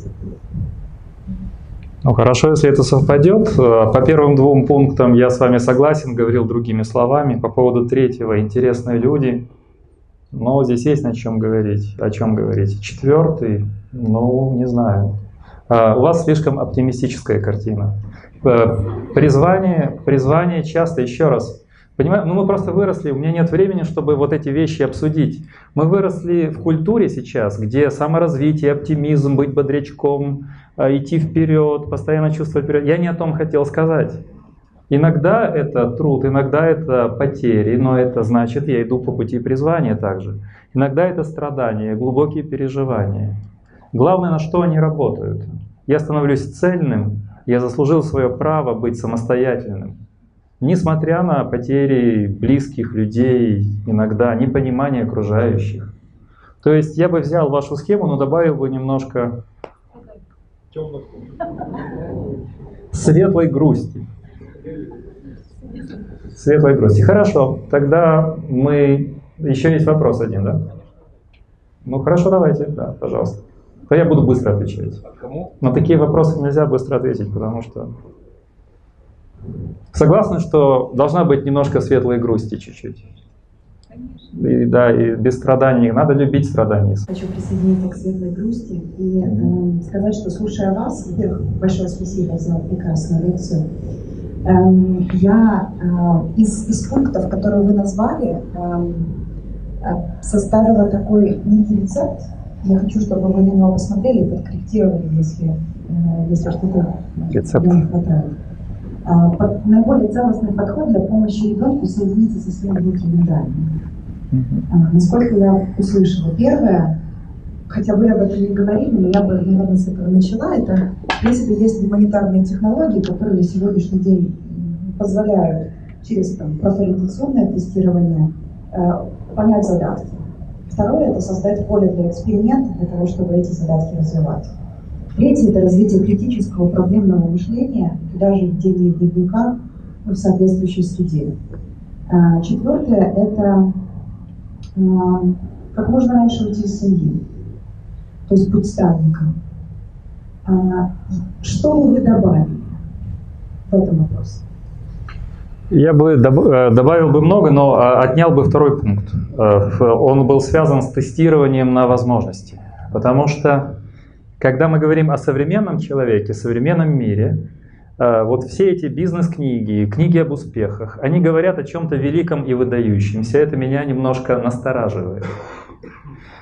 ну хорошо, если это совпадет. По первым двум пунктам я с вами согласен, говорил другими словами. По поводу третьего, интересные люди. Но здесь есть на чем говорить, о чем говорить. Четвертый, ну, не знаю. А, у вас слишком оптимистическая картина. Э, призвание, призвание часто, еще раз, Понимаю, ну мы просто выросли, у меня нет времени, чтобы вот эти вещи обсудить. Мы выросли в культуре сейчас, где саморазвитие, оптимизм, быть бодрячком, э, идти вперед, постоянно чувствовать вперед. Я не о том хотел сказать. Иногда это труд, иногда это потери, но это значит, я иду по пути призвания также. Иногда это страдания, глубокие переживания. Главное, на что они работают. Я становлюсь цельным, я заслужил свое право быть самостоятельным. Несмотря на потери близких людей, иногда непонимание окружающих. То есть я бы взял вашу схему, но добавил бы немножко светлой грусти светлой грусти. Хорошо, тогда мы... Еще есть вопрос один, да? Ну хорошо, давайте, да, пожалуйста. То я буду быстро отвечать. А кому? На такие вопросы нельзя быстро ответить, потому что... Согласны, что должна быть немножко светлой грусти чуть-чуть? И, да, и без страданий. Надо любить страдания. Хочу присоединиться к светлой грусти и э, сказать, что слушая вас, во-первых, большое спасибо за прекрасную лекцию. Эм, я э, из, из пунктов, которые вы назвали, эм, э, составила такой некий рецепт. Я хочу, чтобы вы на него посмотрели и подкорректировали, если, э, если что-то не хватает. Под, наиболее целостный подход для помощи ребенку соединиться со своим внутренним данным. Mm-hmm. Насколько я услышала, первое хотя вы об этом не говорили, но я бы, наверное, с этого начала. Это, принципе, есть гуманитарные технологии, которые на сегодняшний день позволяют через там, профориентационное тестирование э, понять задатки. Второе – это создать поле для эксперимента, для того, чтобы эти задатки развивать. Третье – это развитие критического проблемного мышления, даже в ведение дневника в соответствующей среде. А, четвертое – это а, как можно раньше уйти из семьи, то есть быть ставником. А, что вы добавили в этом вопросе? Я бы э, добавил бы много, но отнял бы второй пункт. Э, он был связан с тестированием на возможности. Потому что, когда мы говорим о современном человеке, современном мире, э, вот все эти бизнес-книги, книги об успехах, они говорят о чем-то великом и выдающемся. Это меня немножко настораживает.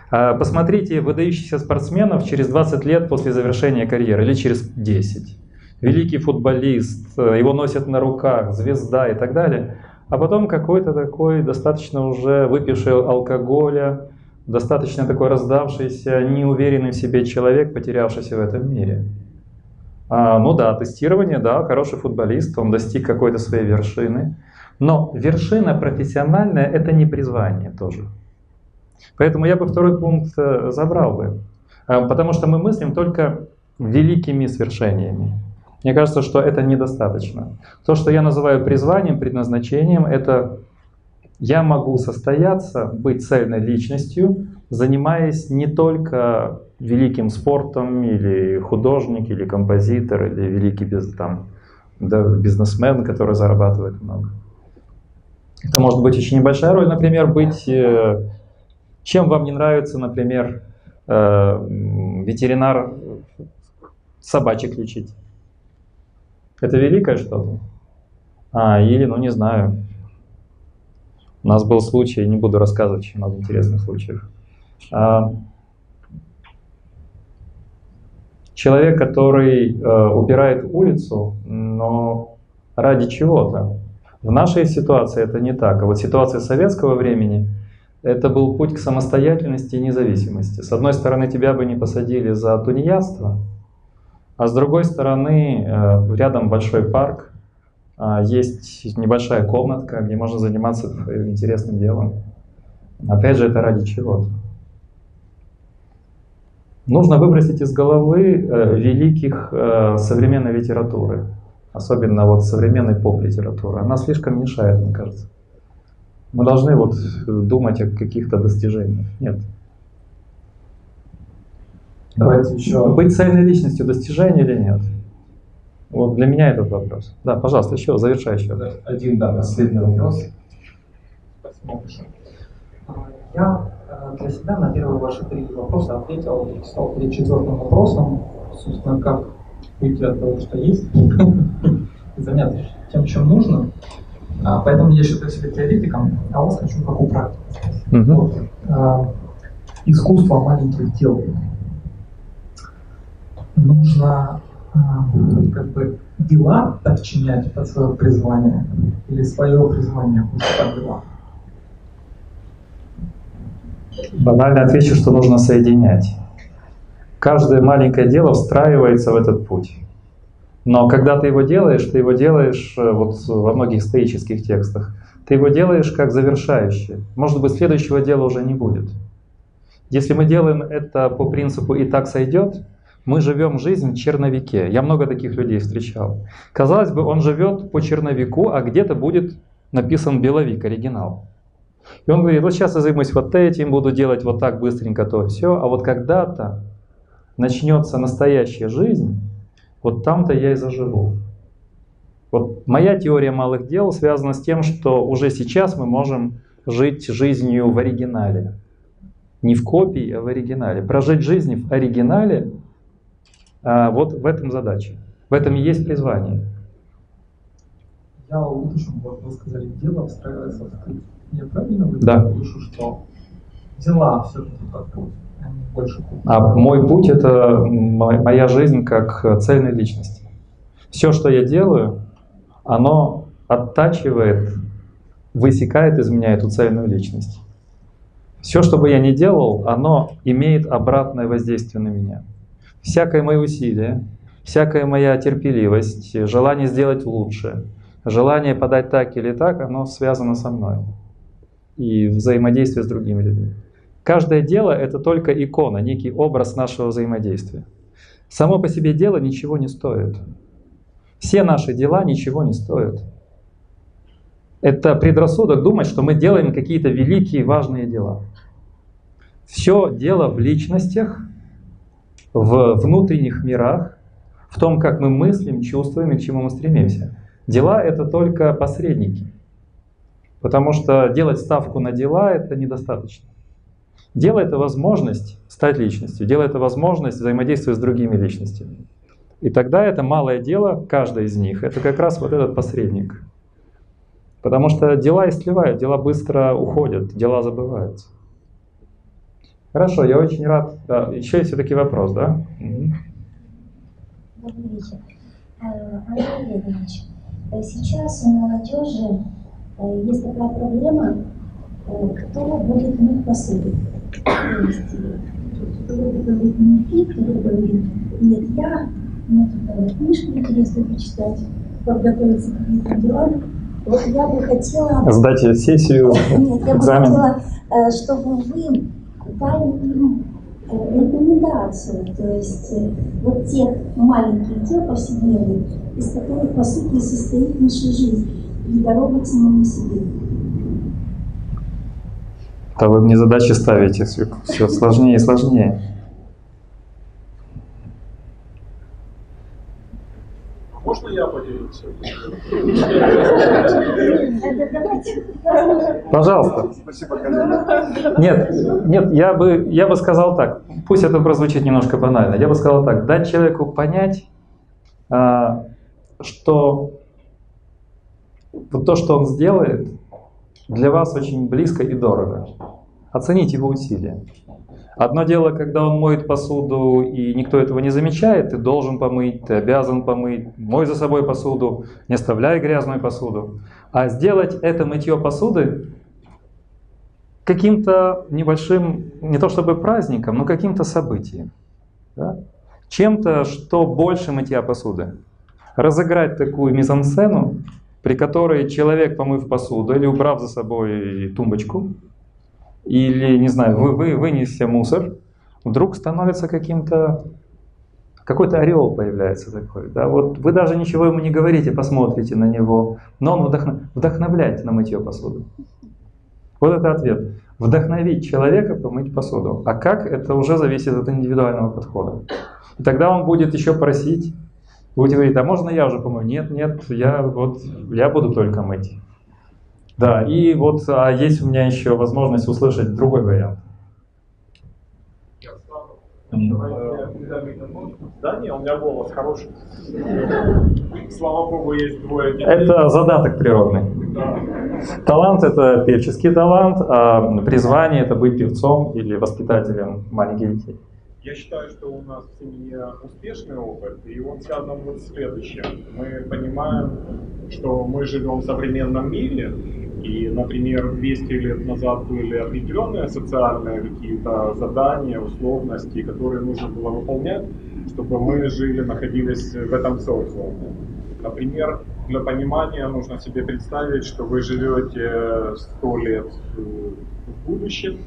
Посмотрите выдающихся спортсменов через 20 лет после завершения карьеры или через 10 великий футболист, э, его носят на руках, звезда и так далее. А потом какой-то такой достаточно уже выпивший алкоголя, достаточно такой раздавшийся, неуверенный в себе человек, потерявшийся в этом мире. А, ну да, тестирование, да, хороший футболист, он достиг какой-то своей вершины. Но вершина профессиональная – это не призвание тоже. Поэтому я бы второй пункт э, забрал бы. А, потому что мы мыслим только великими свершениями. Мне кажется, что это недостаточно. То, что я называю призванием, предназначением, это я могу состояться, быть цельной личностью, занимаясь не только великим спортом, или художник, или композитор, или великий там, да, бизнесмен, который зарабатывает много. Это может быть очень небольшая роль, например, быть... Э, чем вам не нравится, например, э, ветеринар собачек лечить? Это великое что-то? А, или, ну не знаю. У нас был случай, не буду рассказывать очень много интересных случаев. А, человек, который э, убирает улицу, но ради чего-то. В нашей ситуации это не так. А вот ситуация советского времени, это был путь к самостоятельности и независимости. С одной стороны, тебя бы не посадили за тунеядство, а с другой стороны, э, рядом большой парк, есть небольшая комнатка, где можно заниматься интересным делом. Опять же, это ради чего-то. Нужно выбросить из головы э, великих э, современной литературы, особенно вот современной поп-литературы. Она слишком мешает, мне кажется. Мы должны вот думать о каких-то достижениях. Нет. Давайте еще... Быть цельной личностью достижение или нет? Вот для меня этот вопрос. Да, пожалуйста, еще завершающий. Один, да, последний вопрос. Спасибо большое. А, я э, для себя на первые ваши три вопроса ответил и стал перед четвертым вопросом, собственно, как уйти от того, что есть, и заняться тем, чем нужно. А, поэтому я считаю себя теоретиком, а вас хочу как у практика. Вот. А, искусство маленьких дел нужно как бы дела подчинять под свое призвание или свое призвание под дела? Банально отвечу, что нужно соединять. Каждое маленькое дело встраивается в этот путь. Но когда ты его делаешь, ты его делаешь э, вот во многих стоических текстах, ты его делаешь как завершающее. Может быть, следующего дела уже не будет. Если мы делаем это по принципу «и так сойдет», мы живем жизнь в черновике. Я много таких людей встречал. Казалось бы, он живет по черновику, а где-то будет написан беловик, оригинал. И он говорит, вот сейчас я займусь вот этим, буду делать вот так быстренько то все, а вот когда-то начнется настоящая жизнь, вот там-то я и заживу. Вот моя теория малых дел связана с тем, что уже сейчас мы можем жить жизнью в оригинале. Не в копии, а в оригинале. Прожить жизнь в оригинале вот в этом задача. В этом и есть призвание. Я уточню, вот вы сказали, дело встраивается в суть. Я правильно вы да. слышу, что дела все-таки путь, а не больше путь? А мой путь — это моя жизнь как цельной личности. Все, что я делаю, оно оттачивает, высекает из меня эту цельную личность. Все, что бы я ни делал, оно имеет обратное воздействие на меня. Всякое мое усилие, всякая моя терпеливость, желание сделать лучше, желание подать так или так, оно связано со мной. И взаимодействие с другими людьми. Каждое дело — это только икона, некий образ нашего взаимодействия. Само по себе дело ничего не стоит. Все наши дела ничего не стоят. Это предрассудок думать, что мы делаем какие-то великие важные дела. Все дело в личностях, в внутренних мирах, в том, как мы мыслим, чувствуем и к чему мы стремимся. Дела — это только посредники. Потому что делать ставку на дела — это недостаточно. Дело — это возможность стать личностью, дело — это возможность взаимодействовать с другими личностями. И тогда это малое дело, каждое из них, это как раз вот этот посредник. Потому что дела истлевают, дела быстро уходят, дела забываются. Хорошо, я очень рад. Да, еще есть все-таки вопрос, да? Э, Андрей Олегович, э, сейчас у молодежи э, есть такая проблема, кто будет мыть посуду. Кто будет говорить не ты, кто говорит, нет, я, мне тут книжки интересно почитать, подготовиться к каким-то делам. Вот я бы хотела... Сдать сессию, Нет, я бы хотела, чтобы вы дали им рекомендацию, то есть вот тех маленьких дел повседневных, из которых по сути состоит наша жизнь и дорога к самому себе. Да вы мне задачи ставите, все, все сложнее и сложнее. Можно я? Пожалуйста. Спасибо, Нет, нет, я бы, я бы сказал так, пусть это прозвучит немножко банально, я бы сказал так, дать человеку понять, а, что вот то, что он сделает, для вас очень близко и дорого. Оценить его усилия. Одно дело, когда он моет посуду, и никто этого не замечает, ты должен помыть, ты обязан помыть, мой за собой посуду, не оставляй грязную посуду. А сделать это мытье посуды каким-то небольшим, не то чтобы праздником, но каким-то событием. Да? Чем-то, что больше мытья посуды. Разыграть такую мизансцену, при которой человек, помыв посуду или убрав за собой тумбочку, или, не знаю, вы, вы вынеся мусор, вдруг становится каким-то, какой-то орел появляется такой. Да? Вот вы даже ничего ему не говорите, посмотрите на него, но он вдохно, вдохновляет на мытье посуды. Вот это ответ. Вдохновить человека помыть посуду. А как, это уже зависит от индивидуального подхода. И тогда он будет еще просить, будете говорить, а можно я уже помою? Нет, нет, я, вот, я буду только мыть. Да, и вот а есть у меня еще возможность услышать другой вариант. Да, не, у меня голос хороший. Слава богу, есть двое детей. Это задаток природный. Да. Талант — это певческий талант, а призвание — это быть певцом или воспитателем маленьких детей. Я считаю, что у нас в семье успешный опыт, и он связан вот с следующим. Мы понимаем, что мы живем в современном мире, и, например, 200 лет назад были определенные социальные какие-то задания, условности, которые нужно было выполнять, чтобы мы жили, находились в этом социуме. Например, для понимания нужно себе представить, что вы живете 100 лет в будущем,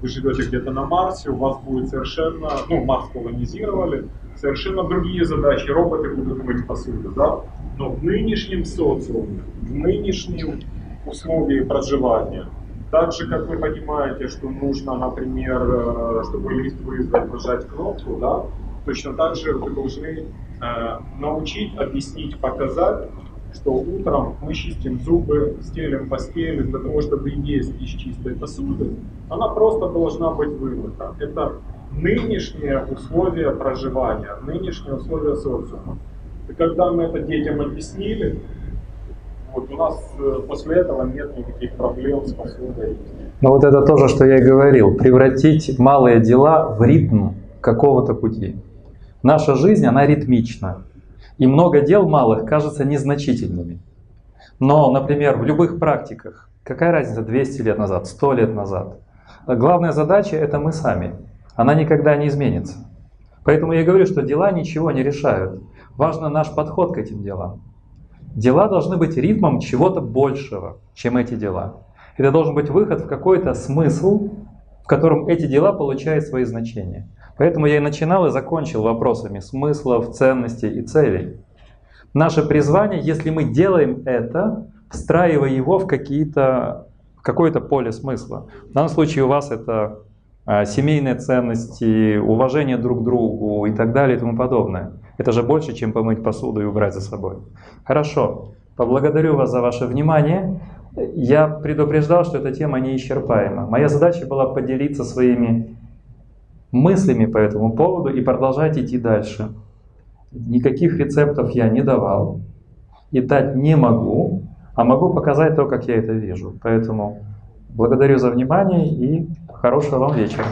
вы живете где-то на Марсе, у вас будет совершенно, ну, Марс колонизировали, совершенно другие задачи, роботы будут мыть посуду, да? Но в нынешнем социуме, в нынешнем условии проживания. Так же, как вы понимаете, что нужно, например, э, чтобы лист вызвать, нажать кнопку, да, точно так же вы должны э, научить, объяснить, показать, что утром мы чистим зубы, стелим постели для того, чтобы есть из чистой посуды. Она просто должна быть вымыта. Это нынешние условия проживания, нынешние условия социума. И когда мы это детям объяснили, вот у нас э, после этого нет никаких проблем с посудой. Но вот это тоже, что я и говорил, превратить малые дела в ритм какого-то пути. Наша жизнь, она ритмична. И много дел малых кажется незначительными. Но, например, в любых практиках, какая разница 200 лет назад, 100 лет назад, Главная задача – это мы сами. Она никогда не изменится. Поэтому я говорю, что дела ничего не решают. Важно наш подход к этим делам. Дела должны быть ритмом чего-то большего, чем эти дела. Это должен быть выход в какой-то смысл, котором эти дела получают свои значения. Поэтому я и начинал и закончил вопросами смыслов, ценностей и целей. Наше призвание, если мы делаем это, встраивая его в, какие-то, в какое-то поле смысла. В данном случае у вас это а, семейные ценности, уважение друг к другу и так далее и тому подобное. Это же больше, чем помыть посуду и убрать за собой. Хорошо, поблагодарю вас за ваше внимание. Я предупреждал, что эта тема неисчерпаема. Моя задача была поделиться своими мыслями по этому поводу и продолжать идти дальше. Никаких рецептов я не давал и дать не могу, а могу показать то, как я это вижу. Поэтому благодарю за внимание и хорошего вам вечера.